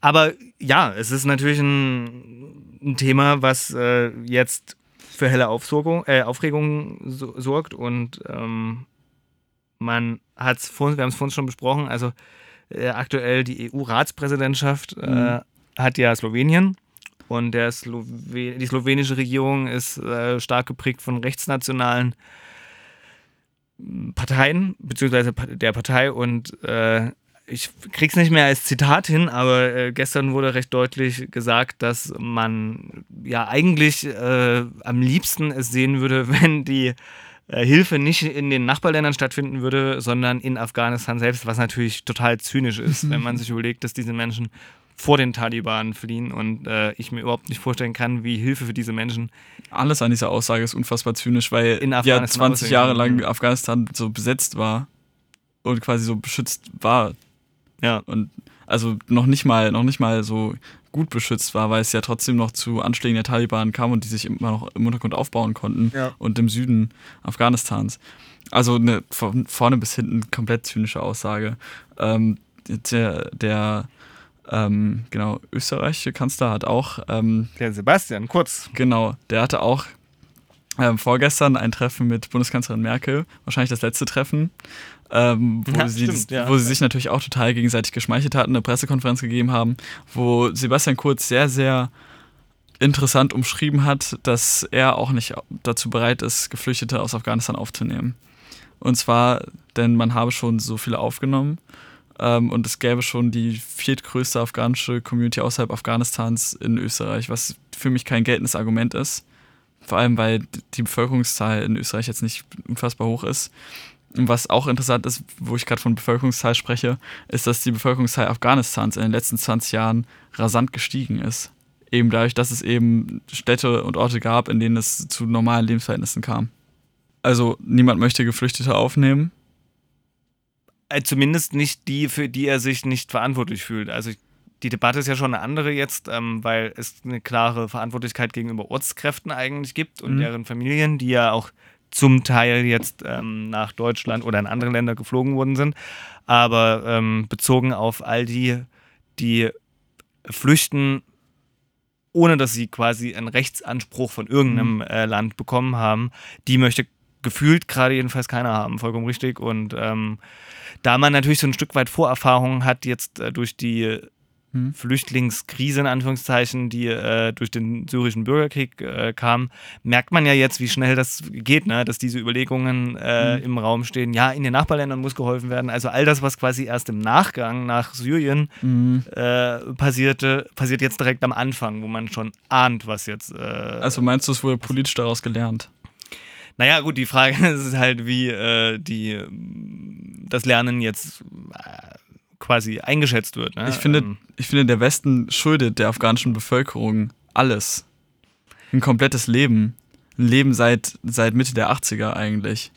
A: aber ja, es ist natürlich ein, ein Thema, was äh, jetzt für helle Aufsorgung, äh, Aufregung so, sorgt und ähm, man hat es wir haben es vorhin schon besprochen, also äh, aktuell die EU-Ratspräsidentschaft äh, mhm. hat ja Slowenien und Slowen die slowenische Regierung ist äh, stark geprägt von rechtsnationalen Parteien, beziehungsweise der Partei und äh, ich krieg's nicht mehr als Zitat hin, aber äh, gestern wurde recht deutlich gesagt, dass man ja eigentlich äh, am liebsten es sehen würde, <laughs> wenn die äh, Hilfe nicht in den Nachbarländern stattfinden würde, sondern in Afghanistan selbst, was natürlich total zynisch ist, mhm. wenn man <laughs> sich überlegt, dass diese Menschen vor den Taliban fliehen und äh, ich mir überhaupt nicht vorstellen kann, wie Hilfe für diese Menschen.
B: Alles an dieser Aussage ist unfassbar zynisch, weil in ja 20 Jahre lang Afghanistan so besetzt war und quasi so beschützt war ja. Und also noch nicht mal, noch nicht mal so gut beschützt war, weil es ja trotzdem noch zu Anschlägen der Taliban kam und die sich immer noch im Untergrund aufbauen konnten ja. und im Süden Afghanistans. Also eine von vorne bis hinten komplett zynische Aussage. Ähm, der, der ähm, genau, österreichische Kanzler hat auch. Ähm,
A: der Sebastian Kurz.
B: Genau, der hatte auch ähm, vorgestern ein Treffen mit Bundeskanzlerin Merkel, wahrscheinlich das letzte Treffen, ähm, wo,
A: Ja,
B: sie,
A: stimmt, ja.
B: wo sie sich natürlich auch total gegenseitig geschmeichelt hatten, eine Pressekonferenz gegeben haben, wo Sebastian Kurz sehr, sehr interessant umschrieben hat, dass er auch nicht dazu bereit ist, Geflüchtete aus Afghanistan aufzunehmen. Und zwar, denn man habe schon so viele aufgenommen ähm, und es gäbe schon die viertgrößte afghanische Community außerhalb Afghanistans in Österreich, was für mich kein geltendes Argument ist. Vor allem, weil die Bevölkerungszahl in Österreich jetzt nicht unfassbar hoch ist. Und was auch interessant ist, wo ich gerade von Bevölkerungszahl spreche, ist, dass die Bevölkerungszahl Afghanistans in den letzten 20 Jahren rasant gestiegen ist. Eben dadurch, dass es eben Städte und Orte gab, in denen es zu normalen Lebensverhältnissen kam. Also niemand möchte Geflüchtete aufnehmen.
A: Äh, zumindest nicht die, für die er sich nicht verantwortlich fühlt. Also die Debatte ist ja schon eine andere jetzt, ähm, weil es eine klare Verantwortlichkeit gegenüber Ortskräften eigentlich gibt und
B: Mhm.
A: deren Familien, die ja auch zum Teil jetzt ähm, nach Deutschland oder in andere Länder geflogen worden sind. Aber ähm, bezogen auf all die, die flüchten, ohne dass sie quasi einen Rechtsanspruch von irgendeinem äh, Land bekommen haben, die möchte gefühlt gerade jedenfalls keiner haben, vollkommen richtig. Und ähm, da man natürlich so ein Stück weit Vorerfahrung hat, jetzt äh, durch die
B: Hm.
A: Flüchtlingskrise in Anführungszeichen, die äh, durch den syrischen Bürgerkrieg äh, kam, merkt man ja jetzt, wie schnell das geht, ne? dass diese Überlegungen äh,
B: Mhm.
A: im Raum stehen. Ja, in den Nachbarländern muss geholfen werden. Also all das, was quasi erst im Nachgang nach Syrien
B: Mhm.
A: äh, passierte, passiert jetzt direkt am Anfang, wo man schon ahnt, was jetzt. Äh,
B: Also meinst du, es wurde politisch daraus gelernt?
A: naja, gut, die Frage <laughs> ist halt, wie äh, die, das Lernen jetzt quasi eingeschätzt wird. Ne?
B: Ich finde,
A: Ähm,
B: ich finde, der Westen schuldet der afghanischen Bevölkerung alles. Ein komplettes Leben. Ein Leben seit, seit Mitte der 80er eigentlich.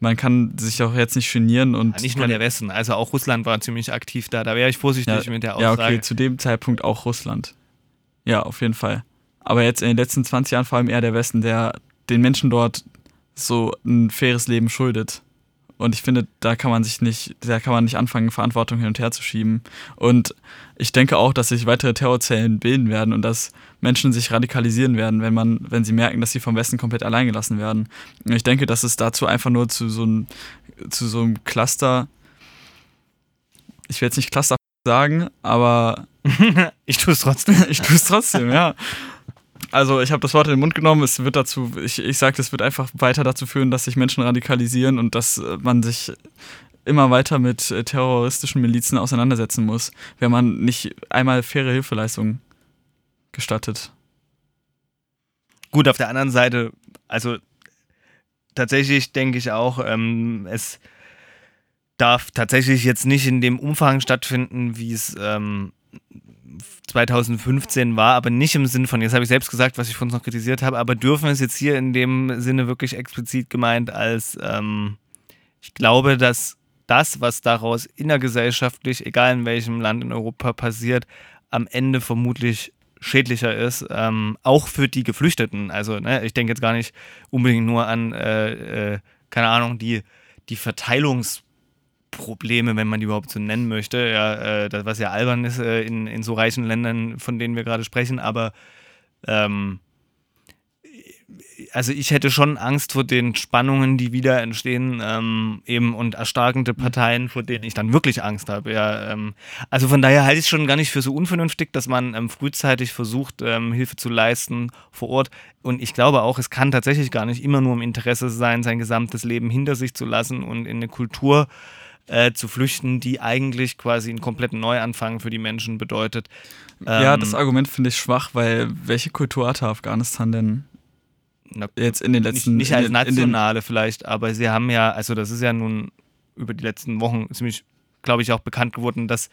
B: Man kann sich auch jetzt nicht genieren und.
A: nicht nur der Westen, also auch Russland war ziemlich aktiv da. Da wäre ich vorsichtig
B: ja,
A: mit der
B: ja,
A: Aussage.
B: okay, zu dem Zeitpunkt auch Russland. Ja, auf jeden Fall. Aber jetzt in den letzten 20 Jahren vor allem eher der Westen, der den Menschen dort so ein faires Leben schuldet. Und ich finde, da kann man sich nicht, da kann man nicht anfangen, Verantwortung hin und her zu schieben. Und ich denke auch, dass sich weitere Terrorzellen bilden werden und dass Menschen sich radikalisieren werden, wenn man, wenn sie merken, dass sie vom Westen komplett allein gelassen werden. Und ich denke, dass es dazu einfach nur zu so einem, zu so einem Cluster, ich will jetzt nicht Cluster sagen, aber <laughs>
A: ich tue es trotzdem. <laughs>
B: ich tue es trotzdem, ja. Also ich habe das Wort in den Mund genommen, es wird dazu, ich, ich sage, es wird einfach weiter dazu führen, dass sich Menschen radikalisieren und dass äh, man sich immer weiter mit äh, terroristischen Milizen auseinandersetzen muss, wenn man nicht einmal faire Hilfeleistungen gestattet.
A: Gut, auf der anderen Seite, also tatsächlich denke ich auch, ähm, es darf tatsächlich jetzt nicht in dem Umfang stattfinden, wie es ähm, 2015 war, aber nicht im Sinn von, jetzt habe ich selbst gesagt, was ich vorhin noch kritisiert habe, aber dürfen es jetzt hier in dem Sinne wirklich explizit gemeint als, ähm, ich glaube, dass das, was daraus innergesellschaftlich, egal in welchem Land in Europa passiert, am Ende vermutlich schädlicher ist, ähm, auch für die Geflüchteten. Also ne, ich denke jetzt gar nicht unbedingt nur an, äh, äh, keine Ahnung, die, die Verteilungsprobleme, wenn man die überhaupt so nennen möchte, ja, äh, was ja albern ist äh, in, in so reichen Ländern, von denen wir gerade sprechen, aber ähm, also ich hätte schon Angst vor den Spannungen, die wieder entstehen, ähm, eben und erstarkende Parteien, vor denen ich dann wirklich Angst habe. Ja, ähm, also von daher halte ich es schon gar nicht für so unvernünftig, dass man ähm, frühzeitig versucht, ähm, Hilfe zu leisten vor Ort. Und ich glaube auch, es kann tatsächlich gar nicht immer nur im Interesse sein, sein gesamtes Leben hinter sich zu lassen und in eine Kultur äh, zu flüchten, die eigentlich quasi einen kompletten Neuanfang für die Menschen bedeutet.
B: ja,
A: Ähm,
B: das Argument finde ich schwach, weil welche Kultur hatte Afghanistan denn
A: na,
B: jetzt in den
A: nicht,
B: letzten
A: nicht
B: in
A: als nationale vielleicht, aber sie haben ja, also das ist ja nun über die letzten Wochen ziemlich, glaube ich, auch bekannt geworden, dass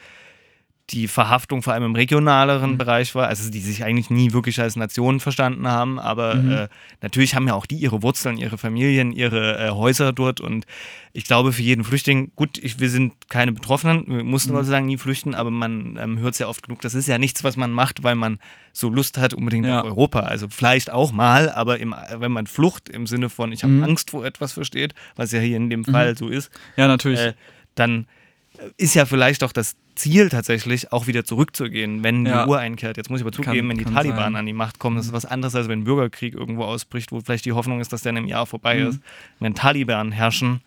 A: die Verhaftung vor allem im regionaleren
B: Mhm.
A: Bereich war, also die sich eigentlich nie wirklich als Nation verstanden haben, aber
B: Mhm.
A: äh, natürlich haben ja auch die ihre Wurzeln, ihre Familien, ihre äh, Häuser dort und ich glaube für jeden Flüchtling, gut, ich, wir sind keine Betroffenen, wir mussten
B: Mhm.
A: Dank nie flüchten, aber man ähm, hört es ja oft genug, das ist ja nichts, was man macht, weil man so Lust hat unbedingt
B: Ja.
A: auf Europa, also vielleicht auch mal, aber im, wenn man Flucht im Sinne von, ich habe
B: Mhm.
A: Angst vor etwas versteht, was ja hier in dem Fall so ist,
B: ja natürlich
A: äh, dann ist ja vielleicht auch das Ziel tatsächlich auch wieder zurückzugehen, wenn
B: Ja.
A: die Uhr einkehrt. Jetzt muss ich aber zugeben,
B: Kann-
A: wenn die Taliban
B: sein.
A: an die Macht kommen, das ist was anderes, als wenn ein Bürgerkrieg irgendwo ausbricht, wo vielleicht die Hoffnung ist, dass der in einem Jahr vorbei
B: Mhm.
A: ist. Wenn Taliban herrschen,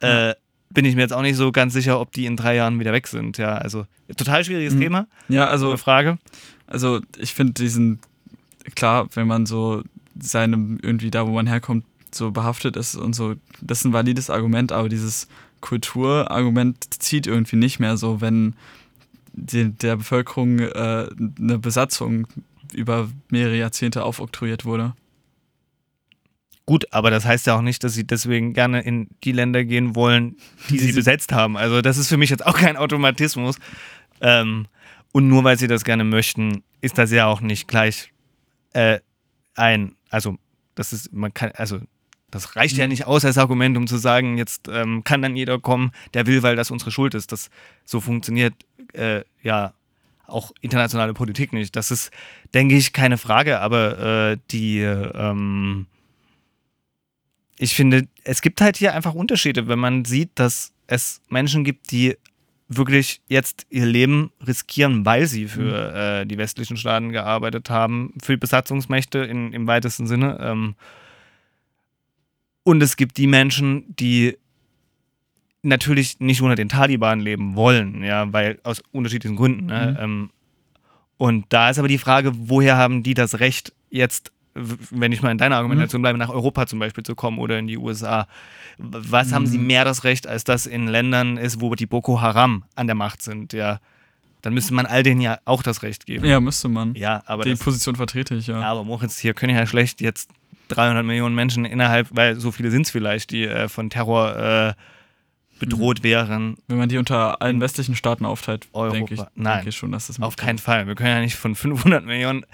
A: äh, bin ich mir jetzt auch nicht so ganz sicher, ob die in drei Jahren wieder weg sind. Ja, also total schwieriges
B: Mhm.
A: Thema.
B: Ja, also,
A: Frage.
B: also ich finde diesen, klar, wenn man so seinem irgendwie da, wo man herkommt, so behaftet ist und so, das ist ein valides Argument, aber dieses Kulturargument zieht irgendwie nicht mehr so, wenn die, der Bevölkerung äh, eine Besatzung über mehrere Jahrzehnte aufoktroyiert wurde.
A: Gut, aber das heißt ja auch nicht, dass sie deswegen gerne in die Länder gehen wollen, die, sie <laughs> besetzt haben. Also das ist für mich jetzt auch kein Automatismus. Ähm, und nur weil sie das gerne möchten, ist das ja auch nicht gleich äh, ein, also das ist, man kann, also das reicht ja nicht aus als Argument, um zu sagen, jetzt ähm, kann dann jeder kommen, der will, weil das unsere Schuld ist. Das so funktioniert äh, ja auch internationale Politik nicht. Das ist, denke ich, keine Frage, aber äh, die ähm, ich finde, es gibt halt hier einfach Unterschiede, wenn man sieht, dass es Menschen gibt, die wirklich jetzt ihr Leben riskieren, weil sie für äh, die westlichen Staaten gearbeitet haben, für Besatzungsmächte in, im weitesten Sinne. Ähm, und es gibt die Menschen, die natürlich nicht unter den Taliban leben wollen, ja, weil aus unterschiedlichen Gründen. Ne? Ähm, und da ist aber die Frage, woher haben die das Recht, jetzt, wenn ich mal in deiner Argumentation bleibe, nach Europa zum Beispiel zu kommen oder in die USA? Was haben sie mehr das Recht, als das in Ländern ist, wo die Boko Haram an der Macht sind? Ja, dann müsste man all denen ja auch das Recht geben.
B: Ja, müsste man.
A: Ja, aber
B: Die
A: das,
B: Position vertrete ich, ja.
A: ja, aber Moritz, hier können ja schlecht jetzt 300 Millionen Menschen innerhalb, weil so viele sind es vielleicht, die äh, von Terror äh, bedroht wären.
B: Wenn man die unter allen westlichen Staaten aufteilt, denke ich,
A: Nein.
B: denke ich schon, dass das
A: Auf keinen Fall. Wir können ja nicht von 500 Millionen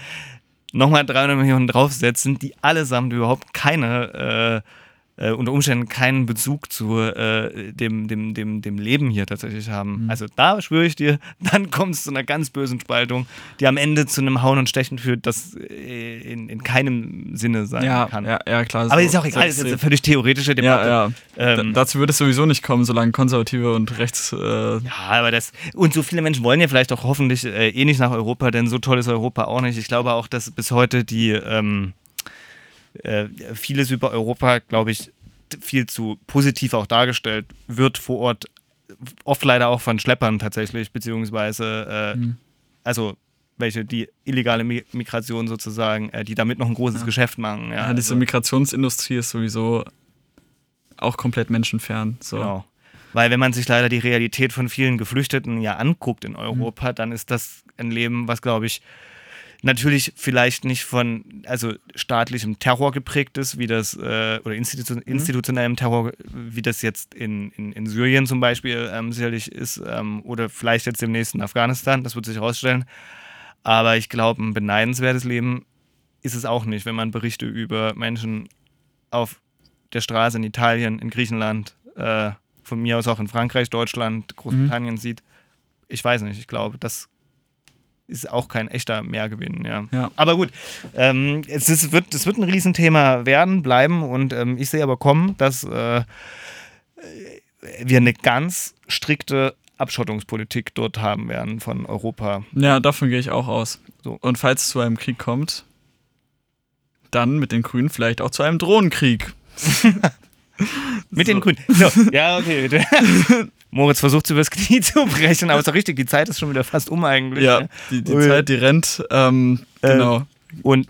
A: nochmal 300 Millionen draufsetzen, die allesamt überhaupt keine, äh, äh, unter Umständen keinen Bezug zu äh, dem, dem, dem, dem Leben hier tatsächlich haben.
B: Mhm.
A: Also da schwöre ich dir, <laughs> dann kommt es zu einer ganz bösen Spaltung, die am Ende zu einem Hauen und Stechen führt, das äh, in, in keinem Sinne sein
B: ja,
A: kann.
B: ja, ja, klar.
A: Aber
B: so-
A: ist auch egal, das ist eine völlig theoretische Debatte.
B: Ja, ja.
A: Ähm,
B: Da- Dazu wird es sowieso nicht kommen, solange Konservative und Rechts. Äh,
A: Ja, aber das. Und so viele Menschen wollen ja vielleicht auch hoffentlich äh, eh nicht nach Europa, denn so toll ist Europa auch nicht. Ich glaube auch, dass bis heute die ähm, äh, vieles über Europa, glaube ich, viel zu positiv auch dargestellt wird vor Ort. Oft leider auch von Schleppern tatsächlich, beziehungsweise äh,
B: Mhm.
A: also welche die illegale Mi Migration sozusagen, äh, die damit noch ein großes Geschäft machen. Ja,
B: ja, diese
A: also-
B: Migrationsindustrie ist sowieso auch komplett menschenfern. So.
A: Genau. Weil wenn man sich leider die Realität von vielen Geflüchteten ja anguckt in Europa, dann ist das ein Leben, was, glaube ich, natürlich vielleicht nicht von also staatlichem Terror geprägt ist, wie das, äh, oder institu institutionellem Terror, wie das jetzt in, in, in Syrien zum Beispiel ähm, sicherlich ist, ähm, oder vielleicht jetzt demnächst in Afghanistan, das wird sich herausstellen. Aber ich glaube, ein beneidenswertes Leben ist es auch nicht, wenn man Berichte über Menschen auf der Straße in Italien, in Griechenland, äh, von mir aus auch in Frankreich, Deutschland, Großbritannien sieht. Ich weiß nicht, ich glaube, das ist auch kein echter Mehrgewinn, ja.
B: Ja.
A: Aber gut, ähm, es, ist, wird, es wird ein Riesenthema werden, bleiben und ähm, ich sehe aber kommen, dass äh, wir eine ganz strikte Abschottungspolitik dort haben werden von Europa.
B: Ja, davon gehe ich auch aus.
A: So.
B: Und falls es zu einem Krieg kommt, dann mit den Grünen vielleicht auch zu einem Drohnenkrieg. <laughs>
A: Mit
B: So.
A: den Grünen. So, ja, okay. <laughs> Moritz versucht, übers Knie <laughs> zu brechen, aber ist doch richtig, die Zeit ist schon wieder fast um eigentlich.
B: Ja,
A: ne?
B: die, die. Zeit, die rennt. Ähm,
A: Äh,
B: genau.
A: Und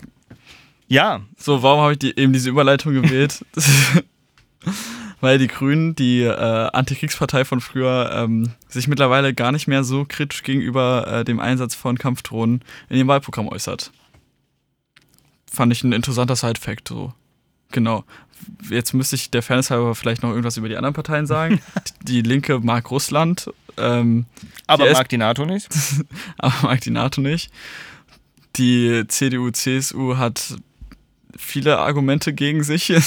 A: ja,
B: So, warum habe ich die, eben diese Überleitung gewählt? <laughs> <laughs> Weil die Grünen, die äh, Antikriegspartei von früher, ähm, sich mittlerweile gar nicht mehr so kritisch gegenüber äh, dem Einsatz von Kampfdrohnen in ihrem Wahlprogramm äußert. Fand ich ein interessanter Side-Fact so. Genau. Jetzt müsste ich der Fairness halber vielleicht noch irgendwas über die anderen Parteien sagen. <laughs> die Linke mag Russland, ähm,
A: aber
B: Die
A: mag die NATO nicht. <laughs>
B: aber mag die NATO nicht. Die CDU, CSU hat viele Argumente gegen sich. <laughs>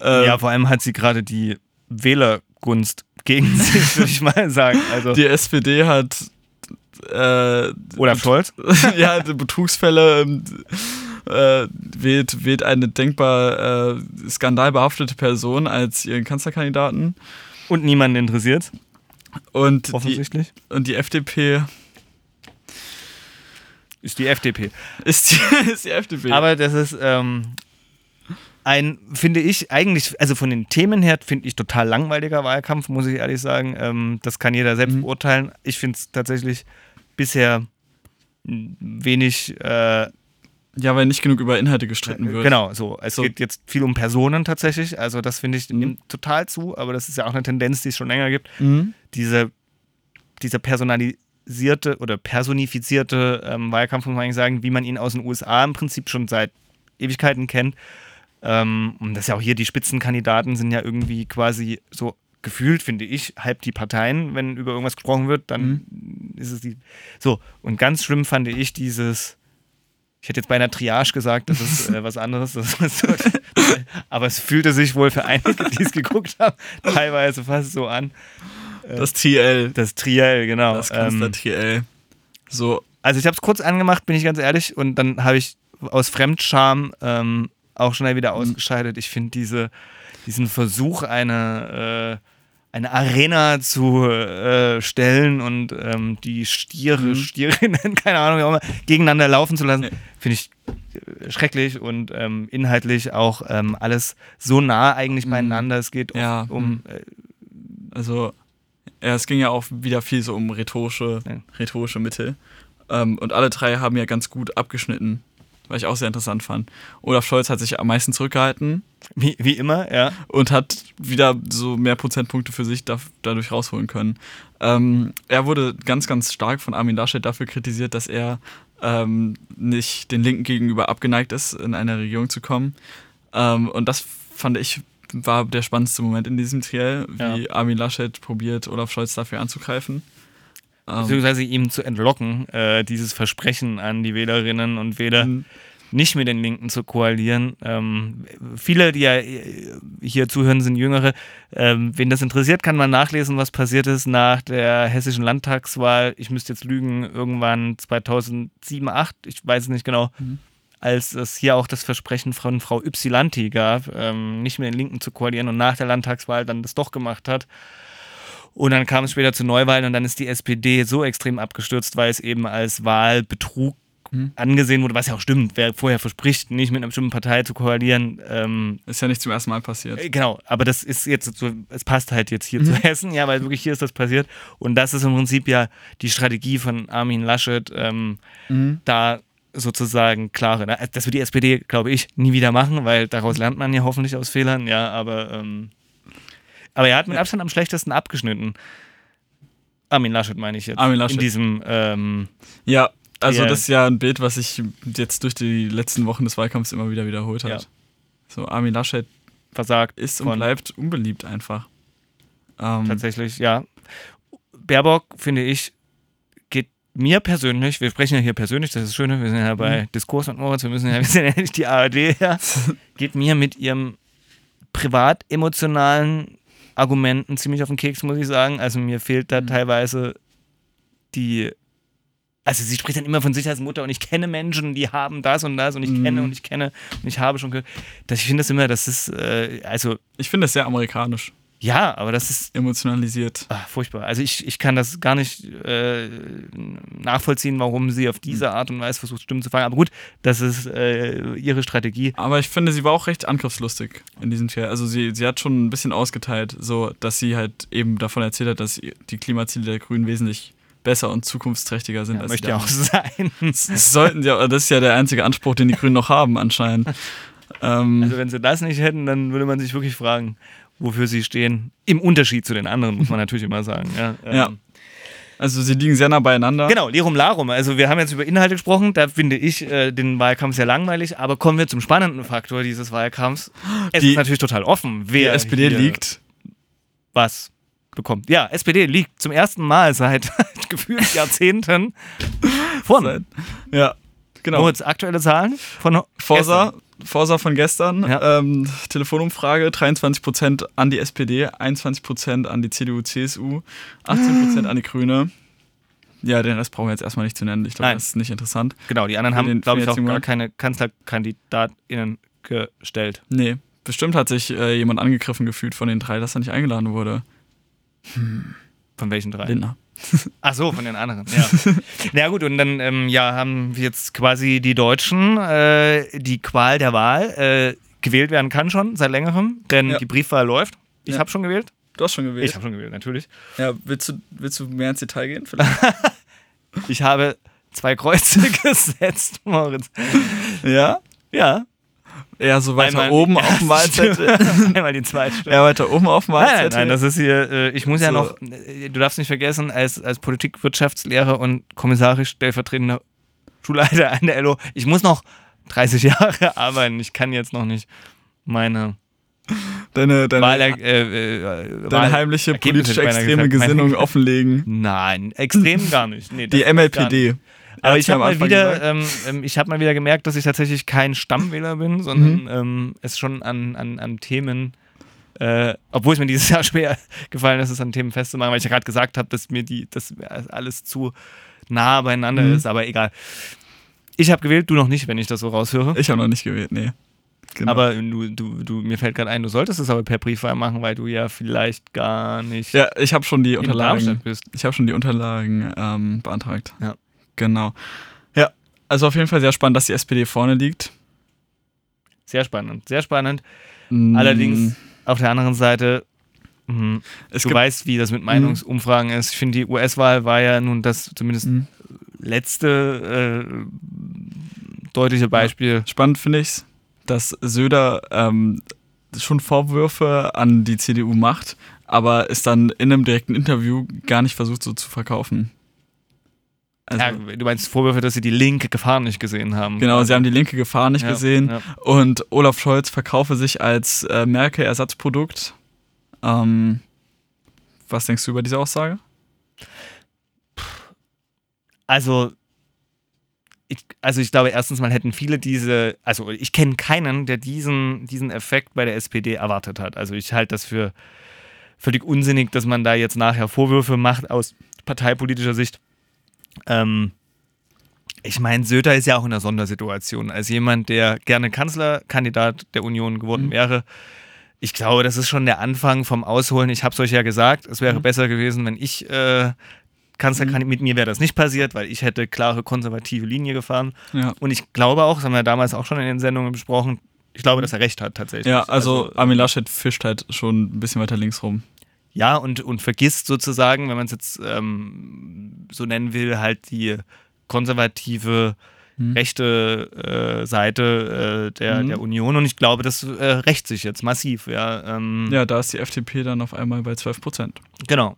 B: Ähm,
A: Ja, vor allem hat sie gerade die Wählergunst gegen sich, würde ich mal sagen. Also,
B: Die SPD hat äh,
A: Olaf Scholz.
B: ja, die Betrugsfälle ähm, äh, wählt, wählt eine denkbar äh, skandalbehaftete Person als ihren Kanzlerkandidaten.
A: Und niemanden interessiert.
B: Und die,
A: offensichtlich.
B: und die FDP
A: Ist die FDP.
B: ist die, <laughs> ist die FDP.
A: Aber das ist ähm, ein, finde ich, eigentlich, also von den Themen her, finde ich total langweiliger Wahlkampf, muss ich ehrlich sagen. Ähm, das kann jeder selbst
B: Mhm.
A: beurteilen. Ich finde es tatsächlich bisher wenig, äh,
B: ja, weil nicht genug über Inhalte gestritten wird.
A: genau, so. Es
B: So.
A: geht jetzt viel um Personen tatsächlich. Also, das finde ich
B: Mhm.
A: nimmt total zu, aber das ist ja auch eine Tendenz, die es schon länger gibt.
B: Mhm.
A: Diese, dieser personalisierte oder personifizierte ähm, Wahlkampf, muss man eigentlich sagen, wie man ihn aus den USA im Prinzip schon seit Ewigkeiten kennt. Ähm, und das ist ja auch hier, die Spitzenkandidaten sind ja irgendwie quasi so gefühlt, finde ich, halb die Parteien, wenn über irgendwas gesprochen wird, dann ist es die. So, und ganz schlimm fand ich dieses. Ich hätte jetzt bei einer Triage gesagt, das ist äh, was anderes. Ist aber es fühlte sich wohl für einige, die es geguckt haben, teilweise fast so an.
B: Das TL.
A: Das Triell, genau.
B: Das Kanzler
A: Ähm,
B: TL. So,
A: also ich habe es kurz angemacht, bin ich ganz ehrlich, und dann habe ich aus Fremdscham ähm, auch schnell wieder ausgeschaltet. Ich finde diese, diesen Versuch, eine, äh, eine Arena zu äh, stellen und ähm, die Stiere,
B: Mhm.
A: Stierinnen, <laughs> keine Ahnung, wie auch immer, gegeneinander laufen zu lassen,
B: Nee.
A: finde ich äh, schrecklich und ähm, inhaltlich auch ähm, alles so nah eigentlich beieinander. Es geht
B: Mhm. Ja,
A: um, um äh,
B: also, ja, es ging ja auch wieder viel so um rhetorische,
A: Ja.
B: rhetorische Mittel. Ähm, und alle drei haben ja ganz gut abgeschnitten, was ich auch sehr interessant fand. Olaf Scholz hat sich am meisten zurückgehalten
A: wie, wie immer, ja.
B: und hat wieder so mehr Prozentpunkte für sich da, dadurch rausholen können. Ähm, er wurde ganz, ganz stark von Armin Laschet dafür kritisiert, dass er ähm, nicht den Linken gegenüber abgeneigt ist, in eine Regierung zu kommen. Ähm, und das fand ich war der spannendste Moment in diesem Triell, wie Armin Laschet probiert, Olaf Scholz dafür anzugreifen. Ähm,
A: beziehungsweise ihm zu entlocken, äh, dieses Versprechen an die Wählerinnen und Wähler,
B: Mhm.
A: nicht mit den Linken zu koalieren. Ähm, viele, die ja äh, hier zuhören, sind Jüngere. Ähm, wen das interessiert, kann man nachlesen, was passiert ist nach der hessischen Landtagswahl. Ich müsste jetzt lügen, irgendwann 2007, 2008, ich weiß es nicht genau,
B: Mhm.
A: als es hier auch das Versprechen von Frau Ypsilanti gab, ähm, nicht mit den Linken zu koalieren und nach der Landtagswahl dann das doch gemacht hat. Und dann kam es später zu Neuwahlen und dann ist die SPD so extrem abgestürzt, weil es eben als Wahlbetrug
B: Mhm.
A: angesehen wurde, was ja auch stimmt. Wer vorher verspricht, nicht mit einer bestimmten Partei zu koalieren, ähm,
B: Ist ja nicht zum ersten Mal passiert.
A: äh, genau, aber das ist jetzt so, es passt halt jetzt hier
B: Mhm.
A: zu Hessen, ja, weil wirklich hier ist das passiert. Und das ist im Prinzip ja die Strategie von Armin Laschet, ähm,
B: Mhm.
A: da sozusagen klare, ne? das wird die SPD, glaube ich, nie wieder machen, weil daraus lernt man ja hoffentlich aus Fehlern, ja, aber, ähm, aber er hat mit Abstand am schlechtesten abgeschnitten. Armin Laschet meine ich jetzt.
B: Armin Laschet.
A: In diesem, ähm,
B: Ja, also
A: Ja.
B: das ist ja ein Bild, was sich jetzt durch die letzten Wochen des Wahlkampfs immer wieder wiederholt hat.
A: Ja.
B: So, Armin Laschet
A: versagt
B: ist und bleibt unbeliebt einfach. Ähm,
A: tatsächlich, ja. Baerbock, finde ich, geht mir persönlich, wir sprechen ja hier persönlich, das ist das Schöne, wir sind ja bei Diskurs und Moritz, wir müssen ja, <laughs> wir sind ja nicht die ARD, ja, <laughs> geht mir mit ihrem privat emotionalen Argumenten ziemlich auf den Keks, muss ich sagen. Also mir fehlt da teilweise die. Also sie spricht dann immer von sich als Mutter und ich kenne Menschen, die haben das und das und ich kenne und ich kenne und ich habe schon gehört. Das, ich finde das immer, das ist, äh, also
B: ich finde es sehr amerikanisch,
A: ja, aber das ist
B: emotionalisiert.
A: ah, furchtbar. Also ich, ich kann das gar nicht äh, nachvollziehen, warum sie auf diese Art und Weise versucht, Stimmen zu fangen. Aber gut, das ist äh, ihre Strategie.
B: Aber ich finde, sie war auch recht angriffslustig in diesem Tier. Also sie, sie hat schon ein bisschen ausgeteilt, so dass sie halt eben davon erzählt hat, dass die Klimaziele der Grünen wesentlich besser und zukunftsträchtiger sind
A: Ja,
B: als
A: möchte
B: die
A: ja auch sein. <laughs>
B: Das sollten ja, das ist ja der einzige Anspruch, den die Grünen noch haben anscheinend. <laughs> Ähm,
A: Also wenn sie das nicht hätten, dann würde man sich wirklich fragen, wofür sie stehen. Im Unterschied zu den anderen, muss man <laughs> natürlich immer sagen. Ja, ähm,
B: Ja. also sie liegen sehr nah beieinander.
A: Genau, Lirum Larum. Also wir haben jetzt über Inhalte gesprochen, da finde ich äh, den Wahlkampf sehr langweilig, aber kommen wir zum spannenden Faktor dieses Wahlkampfs. Es
B: Die-
A: ist natürlich total offen,
B: Die
A: wer
B: SPD
A: hier
B: liegt.
A: was bekommt. Ja, SPD liegt zum ersten Mal seit <laughs> gefühlt Jahrzehnten <laughs> vorne.
B: Ja, genau.
A: Moritz, aktuelle Zahlen von
B: Forsa. Forsa von gestern,
A: Ja.
B: ähm, Telefonumfrage, 23% an die SPD, 21% an die CDU, CSU, 18% an die Grüne. Ja, den Rest brauchen wir jetzt erstmal nicht zu nennen. Ich glaube, das ist nicht interessant.
A: Genau, die anderen haben, glaube ich, auch gar keine KanzlerkandidatInnen gestellt.
B: Nee, bestimmt hat sich äh, jemand angegriffen gefühlt von den drei, dass er nicht eingeladen wurde.
A: Von welchen drei?
B: Lindner.
A: Ach so, von den anderen. Ja. Na gut, und dann ähm, ja, haben wir jetzt quasi die Deutschen äh, die Qual der Wahl. Äh, gewählt werden kann schon seit längerem, denn
B: Ja.
A: die Briefwahl läuft. Ich
B: Ja.
A: habe schon gewählt.
B: Du hast schon gewählt.
A: Ich habe schon gewählt, natürlich.
B: ja, willst du, willst du mehr ins Detail gehen? Vielleicht? <laughs>
A: Ich habe zwei Kreuze <laughs> gesetzt, Moritz.
B: ja?
A: Ja.
B: Eher so weiter
A: Einmal
B: oben auf dem.
A: Stimme, <laughs> Einmal die zweite Stimme.
B: Eher weiter oben auf dem
A: Nein, nein, nein, das ist hier, äh, ich muss ja
B: So.
A: noch, äh, du darfst nicht vergessen, als, als Politikwirtschaftslehrer und kommissarisch stellvertretender Schulleiter an der LO, ich muss noch 30 Jahre <laughs> arbeiten. Ich kann jetzt noch nicht meine
B: deine, deine,
A: Wahl, äh, äh,
B: deine heimliche politisch extreme Gesinnung offenlegen.
A: Nein, extrem gar nicht. Nee,
B: Die
A: gar nicht. Aber ich habe mal wieder, ähm, ähm, ich habe mal wieder gemerkt, dass ich tatsächlich kein Stammwähler bin, sondern
B: Mhm.
A: ähm, es schon an, an, an Themen, äh, obwohl es mir dieses <laughs> Jahr schwer gefallen ist, es an Themen festzumachen, weil ich ja gerade gesagt habe, dass mir die, dass alles zu nah beieinander
B: Mhm.
A: ist, aber egal. Ich habe gewählt, du noch nicht, wenn ich das so raushöre.
B: Ich habe noch nicht gewählt, nee. Genau.
A: Aber du, du, du, mir fällt gerade ein, du solltest es aber per Briefwahl machen, weil du ja vielleicht gar nicht
B: ja, ich habe schon die Unterlagen. Ich habe schon die Unterlagen ähm, beantragt.
A: Ja.
B: Genau. Ja, also auf jeden Fall sehr spannend, dass die SPD vorne liegt.
A: Sehr spannend, sehr spannend.
B: Mm,
A: Allerdings auf der anderen Seite, mh,
B: es
A: du weißt, wie das mit Meinungsumfragen ist. Ich finde, die US-Wahl war ja nun das zumindest
B: Mm,
A: letzte äh, deutliche Beispiel.
B: spannend finde ich dass Söder ähm, schon Vorwürfe an die CDU macht, aber es dann in einem direkten Interview gar nicht versucht so zu verkaufen. Also,
A: ja, du meinst Vorwürfe, dass sie die linke Gefahr nicht gesehen haben.
B: Genau, sie haben die linke Gefahr nicht
A: Ja,
B: gesehen
A: ja.
B: und Olaf Scholz verkaufe sich als äh, Merkel-Ersatzprodukt. Ähm, was denkst du über diese Aussage?
A: Also, ich, also ich glaube, erstens mal hätten viele diese, also ich kenne keinen, der diesen, diesen Effekt bei der SPD erwartet hat. Also ich halte das für völlig unsinnig, dass man da jetzt nachher Vorwürfe macht aus parteipolitischer Sicht. Ähm, ich meine, Söder ist ja auch in einer Sondersituation. Als jemand, der gerne Kanzlerkandidat der Union geworden
B: Mhm.
A: wäre, ich glaube, das ist schon der Anfang vom Ausholen. Ich habe es euch ja gesagt, es wäre
B: Mhm.
A: besser gewesen, wenn ich äh, Kanzlerkandidat, mit mir wäre das nicht passiert, weil ich hätte klare konservative Linie gefahren.
B: Ja.
A: Und ich glaube auch, das haben wir damals auch schon in den Sendungen besprochen, ich glaube, dass er recht hat tatsächlich.
B: Ja, also, Armin Laschet fischt halt schon ein bisschen weiter links rum.
A: Ja, und, und vergisst sozusagen, wenn man es jetzt ähm, so nennen will, halt die konservative
B: Mhm.
A: rechte äh, Seite äh, der,
B: Mhm.
A: der Union. Und ich glaube, das äh, rächt sich jetzt massiv. Ja, ähm,
B: Ja, da ist die FDP dann auf einmal bei 12 Prozent.
A: Genau.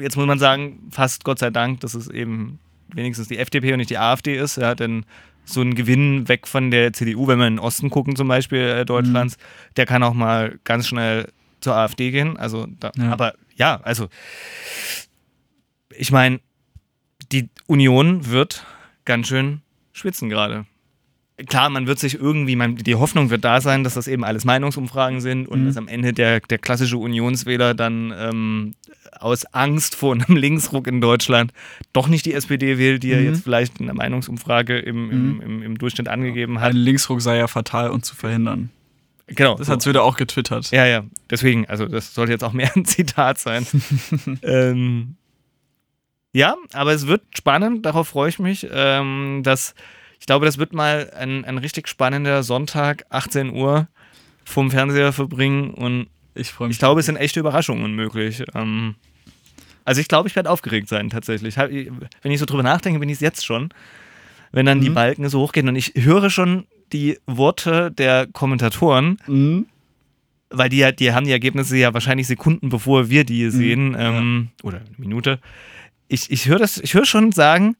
A: Jetzt muss man sagen, fast Gott sei Dank, dass es eben wenigstens die FDP und nicht die AfD ist, ja, denn so ein Gewinn weg von der CDU, wenn wir in den Osten gucken, zum Beispiel äh, Deutschlands, der kann auch mal ganz schnell zur AfD gehen. Also, da,
B: Ja.
A: aber ja, also ich meine, die Union wird ganz schön schwitzen gerade. Klar, man wird sich irgendwie, man, die Hoffnung wird da sein, dass das eben alles Meinungsumfragen sind und
B: Mhm.
A: dass am Ende der, der klassische Unionswähler dann ähm, aus Angst vor einem <laughs> Linksruck in Deutschland doch nicht die SPD wählt, die er
B: Mhm.
A: jetzt vielleicht in der Meinungsumfrage im, im,
B: Mhm.
A: im, im Durchschnitt angegeben hat.
B: Ein Linksruck sei ja fatal und zu verhindern.
A: Genau.
B: Das
A: so.
B: hat Söder auch getwittert.
A: Ja, ja. Deswegen, also das sollte jetzt auch mehr ein <laughs> Zitat sein. <laughs> ähm, ja, aber es wird spannend, darauf freue ich mich. Ähm, dass, ich glaube, das wird mal ein, ein richtig spannender Sonntag, 18 Uhr, vom Fernseher verbringen und
B: Ich freue mich.
A: ich glaube, es sind echte Überraschungen möglich. Ähm, also ich glaube, ich werde aufgeregt sein tatsächlich. Wenn ich so drüber nachdenke, bin ich es jetzt schon. Wenn dann die
B: Mhm.
A: Balken so hochgehen und ich höre schon die Worte der Kommentatoren,
B: Mhm.
A: weil die, ja- die haben die Ergebnisse ja wahrscheinlich Sekunden bevor wir die sehen, ähm, oder eine Minute. Ich, ich höre das, ich höre schon sagen,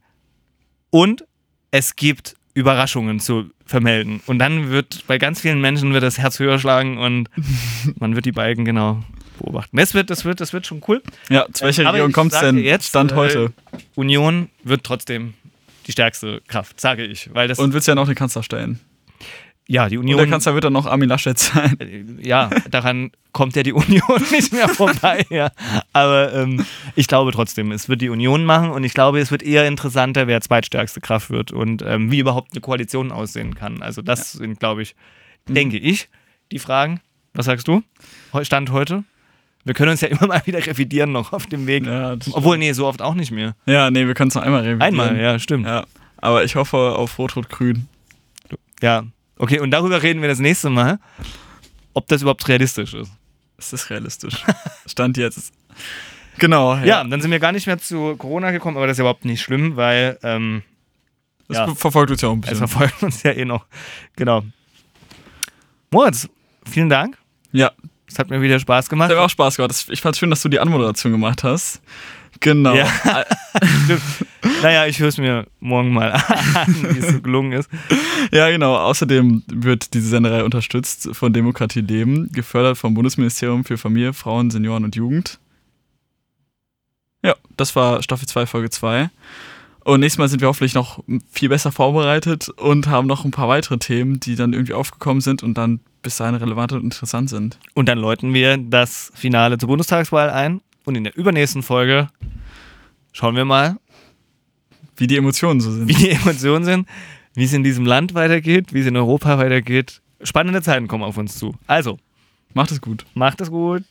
A: und es gibt Überraschungen zu vermelden. Und dann wird bei ganz vielen Menschen wird das Herz höher schlagen und <laughs> man wird die Balken genau beobachten. Das wird, das wird, das wird schon cool.
B: Ja, zu welcher
A: Aber
B: Regierung kommt es denn?
A: jetzt,
B: Stand
A: äh,
B: heute.
A: Union wird trotzdem die stärkste Kraft, sage ich. Weil das,
B: Und willst ja noch den Kanzler stellen.
A: Ja, die
B: Und
A: Union.
B: der Kanzler wird dann noch Armin Laschet sein. <laughs>
A: Äh, ja, daran kommt ja die Union <laughs> nicht mehr vorbei. Ja. Aber ähm, ich glaube trotzdem, es wird die Union machen und ich glaube, es wird eher interessanter, wer zweitstärkste Kraft wird und ähm, wie überhaupt eine Koalition aussehen kann. Also das sind, glaube ich,
B: Mhm.
A: denke ich, die Fragen. Was sagst du? Stand heute? Wir können uns ja immer mal wieder revidieren noch auf dem Weg.
B: Ja,
A: Obwohl, nee, so oft auch nicht mehr.
B: Ja, nee, wir können es noch einmal revidieren.
A: Einmal, ja, stimmt.
B: Ja, aber ich hoffe auf Rot-Rot-Grün.
A: Ja. Okay, und darüber reden wir das nächste Mal, ob das überhaupt realistisch ist.
B: Es ist realistisch. <laughs> Stand jetzt. Genau.
A: Ja. dann sind wir gar nicht mehr zu Corona gekommen, aber das ist überhaupt nicht schlimm, weil ähm,
B: Das
A: ja.
B: verfolgt uns ja auch ein
A: es
B: bisschen.
A: verfolgt uns ja eh noch. Genau. Moritz, vielen Dank.
B: Ja,
A: Es hat mir wieder Spaß gemacht.
B: das hat mir auch Spaß gemacht. Ich fand es schön, dass du die Anmoderation gemacht hast. Genau.
A: Ja. <laughs> Naja, ich höre es mir morgen mal <laughs> an, wie es so gelungen ist.
B: Ja, genau. Außerdem wird diese Senderei unterstützt von Demokratie Leben, gefördert vom Bundesministerium für Familie, Frauen, Senioren und Jugend. Ja, das war Staffel 2, Folge 2. Und nächstes Mal sind wir hoffentlich noch viel besser vorbereitet und haben noch ein paar weitere Themen, die dann irgendwie aufgekommen sind und dann bis dahin relevant und interessant sind.
A: Und dann läuten wir das Finale zur Bundestagswahl ein. Und in der übernächsten Folge schauen wir mal,
B: Wie die Emotionen so sind.
A: wie die Emotionen sind, wie es in diesem Land weitergeht, wie es in Europa weitergeht. Spannende Zeiten kommen auf uns zu. Also,
B: Macht es gut.
A: macht es gut.